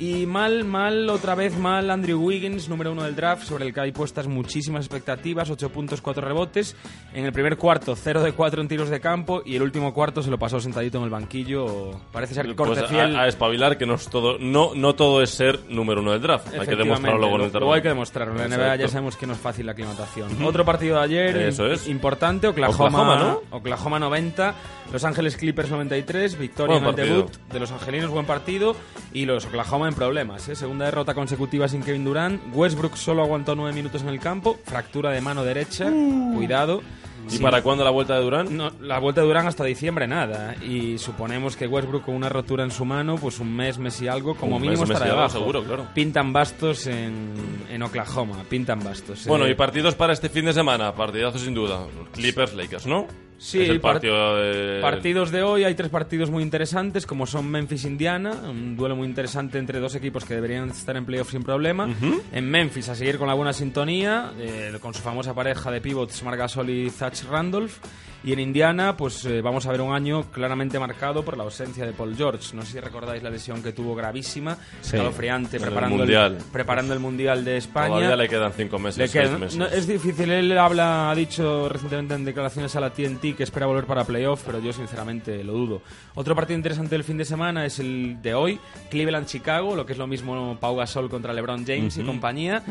Y mal, mal, otra vez mal, Andrew Wiggins, número uno del draft, sobre el que hay puestas muchísimas expectativas, 8 puntos, 4 rebotes. En el primer cuarto, 0 de 4 en tiros de campo, y el último cuarto se lo pasó sentadito en el banquillo. Parece ser
Pues
corte
a,
fiel.
a espabilar que no, es todo, no, no todo es ser número uno del draft. Hay que demostrarlo en el
luego hay que demostrarlo. En la NBA ya sabemos que no es fácil la aclimatación. Otro partido de ayer,
Eso es.
importante, Oklahoma,
Oklahoma, ¿no?
Oklahoma 90, Los Ángeles Clippers 93, victoria en el debut de los angelinos, buen partido, y los Oklahoma en problemas. ¿eh? Segunda derrota consecutiva sin Kevin Durant, Westbrook solo aguantó nueve minutos en el campo, fractura de mano derecha, cuidado.
¿Y
Sí.
para cuándo la vuelta de Durán?
No, la vuelta de Durán hasta diciembre nada. Y suponemos que Westbrook con una rotura en su mano, pues un mes, mes y algo, como
Un
mínimo
mes, mes
estará debajo.
seguro, claro.
Pintan bastos en, en Oklahoma, pintan bastos.
Bueno,
Eh,
y partidos para este fin de semana. Partidazo sin duda. Clippers, Lakers, ¿no?
Sí,
es el
part-
partido de...
Partidos de hoy, hay tres partidos muy interesantes, como son Memphis-Indiana, un duelo muy interesante entre dos equipos que deberían estar en playoff sin problema. En Memphis, a seguir con la buena sintonía, eh, con su famosa pareja de pivots Marc Gasol y Zach Randolph. Y en Indiana, pues eh, vamos a ver un año claramente marcado por la ausencia de Paul George. No sé si recordáis la lesión que tuvo gravísima,
Sí.
escalofriante,
En el
preparando
Mundial.
preparando el Mundial de España.
Todavía le quedan cinco meses,
Le
seis
quedan-
meses.
no, es difícil, él habla, ha dicho recientemente en declaraciones a la TNT que espera volver para playoff, pero yo sinceramente lo dudo. Otro partido interesante del fin de semana es el de hoy, Cleveland-Chicago, lo que es lo mismo Pau Gasol contra LeBron James y
Ujú.
compañía.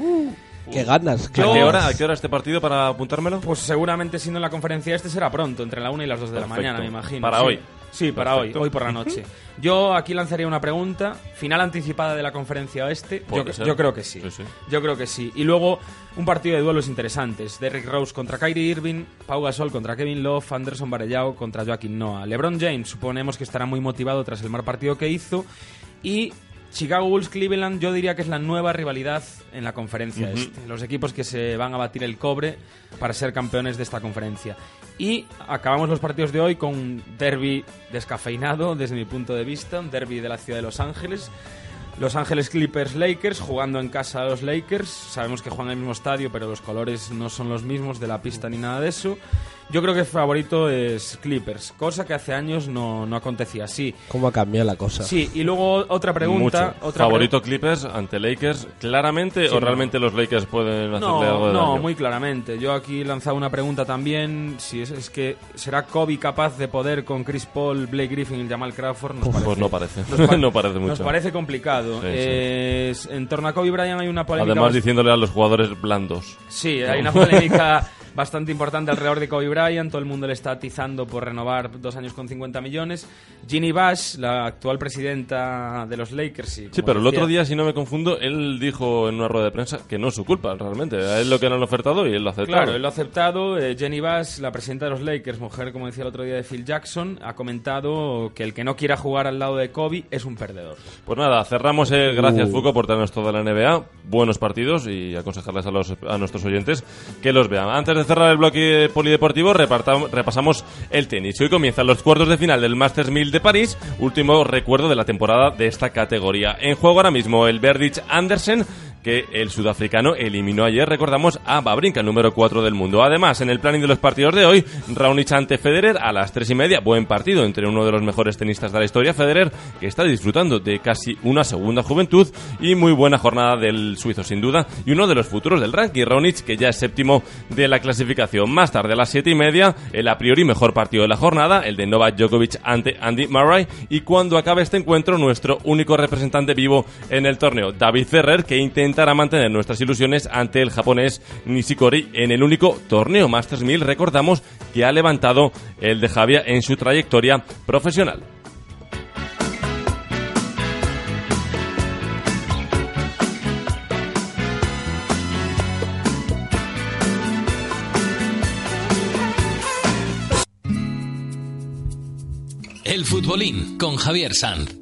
Qué ganas.
¿A qué, hora, ¿A qué hora este partido para apuntármelo?
Pues seguramente siendo en la conferencia este será pronto, entre la 1 y las 2 de
Perfecto.
la mañana, me imagino.
Para
Sí.
hoy.
Sí, para
Perfecto.
hoy, hoy por la noche. Yo aquí lanzaría una pregunta. ¿Final anticipada de la conferencia oeste? Yo, yo creo que sí.
Sí, sí.
Yo creo que sí. Y luego un partido de duelos interesantes. Derrick Rose contra Kyrie Irving, Pau Gasol contra Kevin Love, Anderson Varellao contra Joaquín Noah. LeBron James suponemos que estará muy motivado tras el mal partido que hizo. Y Chicago Bulls Cleveland yo diría que es la nueva rivalidad en la conferencia este. Los equipos que se van a batir el cobre para ser campeones de esta conferencia. Y acabamos los partidos de hoy con un derby descafeinado desde mi punto de vista, un derby de la ciudad de Los Ángeles. Los Ángeles Clippers Lakers jugando en casa a los Lakers. Sabemos que juegan en el mismo estadio, pero los colores no son los mismos de la pista ni nada de eso. Yo creo que el favorito es Clippers, cosa que hace años no, no acontecía así.
¿Cómo ha cambiado la cosa?
Sí, y luego otra pregunta.
Mucho.
Otra
¿Favorito Clippers ante Lakers claramente
Sí,
o
no.
realmente los Lakers pueden hacerle
No,
algo de
no,
daño?
muy claramente. Yo aquí he lanzado una pregunta también. Si es, es que será Kobe capaz de poder con Chris Paul, Blake Griffin y Jamal Crawford. Nos
Uf,
parece,
pues no parece.
nos (laughs) pa-
No parece mucho.
Nos parece complicado.
Sí.
Eh, en torno a Kobe Bryant hay una polémica.
Además diciéndole a los jugadores blandos.
Sí, hay una polémica (laughs) bastante importante alrededor de Kobe Bryant. Todo el mundo le está atizando por renovar dos años con 50 millones. Ginny Bash, la actual presidenta de los Lakers. y,
Sí, pero el
decía-
otro día, si no me confundo, él dijo en una rueda de prensa que no es su culpa, realmente. Él lo que le han ofertado y él lo ha aceptado.
Claro, él lo ha aceptado. Eh, Jenny Bass, la presidenta de los Lakers, mujer, como decía el otro día, de Phil Jackson, ha comentado que el que no quiera jugar al lado de Kobe es un perdedor.
Pues nada, cerramos. eh, gracias,
Uh.
Fuco, por darnos toda la NBA. Buenos partidos y aconsejarles a, los, a nuestros oyentes que los vean. Antes de cerrar el bloque polideportivo, repasamos el tenis. Hoy comienzan los cuartos de final del Masters 1000 de París, último recuerdo de la temporada de esta categoría. En juego ahora mismo el Berdych Andersen que el sudafricano eliminó ayer, recordamos, a Babrinka, número 4 del mundo. Además, en el planning de los partidos de hoy, Raonic ante Federer a las 3 y media. Buen partido entre uno de los mejores tenistas de la historia, Federer, que está disfrutando de casi una segunda juventud y muy buena jornada del suizo, sin duda, y uno de los futuros del ranking, Raonic, que ya es séptimo de la clasificación. Más tarde, a las 7 y media, el a priori mejor partido de la jornada, el de Novak Djokovic ante Andy Murray. Y cuando acabe este encuentro, nuestro único representante vivo en el torneo, David Ferrer, que intentará mantener nuestras ilusiones ante el japonés Nishikori en el único torneo Masters 1000, recordamos, que ha levantado el de Javier en su trayectoria profesional.
El futbolín con Javier Sanz.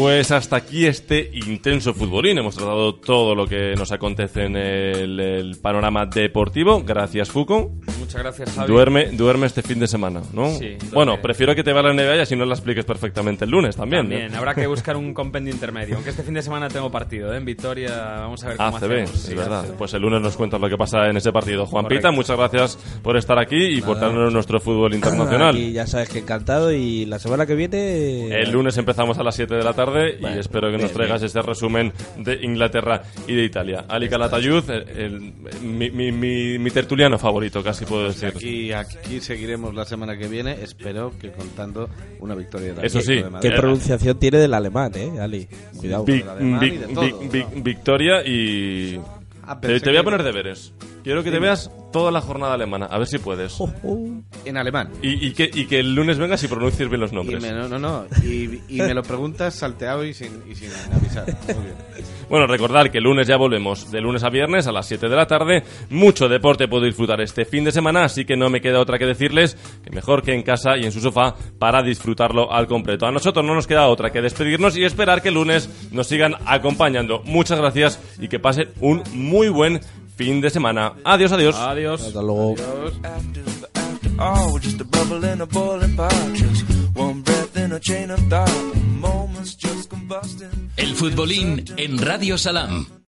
Pues hasta aquí este intenso futbolín. Hemos tratado todo lo que nos acontece en el, panorama deportivo. Gracias, Fuco.
Muchas gracias, Javi.
Duerme, duerme este fin de semana, ¿no?
Sí,
bueno,
duerme.
prefiero que te vaya la NBA y así nos la expliques perfectamente el lunes también. ¿no?
También, habrá que buscar un (laughs) compendio intermedio. Aunque este fin de semana tengo partido, ¿eh? En Vitoria, vamos a ver cómo
ACB,
hacemos.
es
Sí,
verdad.
ACB.
Pues el lunes nos cuentas lo que pasa en ese partido. Juan Pita, muchas gracias por estar aquí y por darnos nuestro fútbol internacional.
Y ya sabes que encantado y la semana que viene...
El lunes empezamos a las 7 de la tarde y espero que
bien,
nos traigas
bien.
este resumen de Inglaterra y de Italia. Ali Calatayud, el- el- mi, mi- mi- mi tertuliano favorito, casi puedo decir.
Y aquí seguiremos la semana que viene, espero que contando una victoria del
Eso sí,
de.
¿Qué pronunciación tiene del alemán, eh, Ali? Cuidado.
Vic-
y de todo,
Vic- Victoria y...
Ah,
te, voy a poner deberes. Quiero que te veas toda la jornada alemana, a ver si puedes.
En alemán.
Y, y que, y que el lunes vengas y pronuncies bien los
Y
nombres.
me, no, no, no. Y, y me lo preguntas salteado y sin, y sin avisar. Muy bien.
Bueno, recordar que el lunes ya volvemos de lunes a viernes a las 7 de la tarde. Mucho deporte puedo disfrutar este fin de semana, así que no me queda otra que decirles que mejor que en casa y en su sofá para disfrutarlo al completo. A nosotros no nos queda otra que despedirnos y esperar que el lunes nos sigan acompañando. Muchas gracias y que pasen un muy buen fin de semana. Adiós, adiós.
Adiós.
Hasta luego.
Oh,
El futbolín en Radio Salam.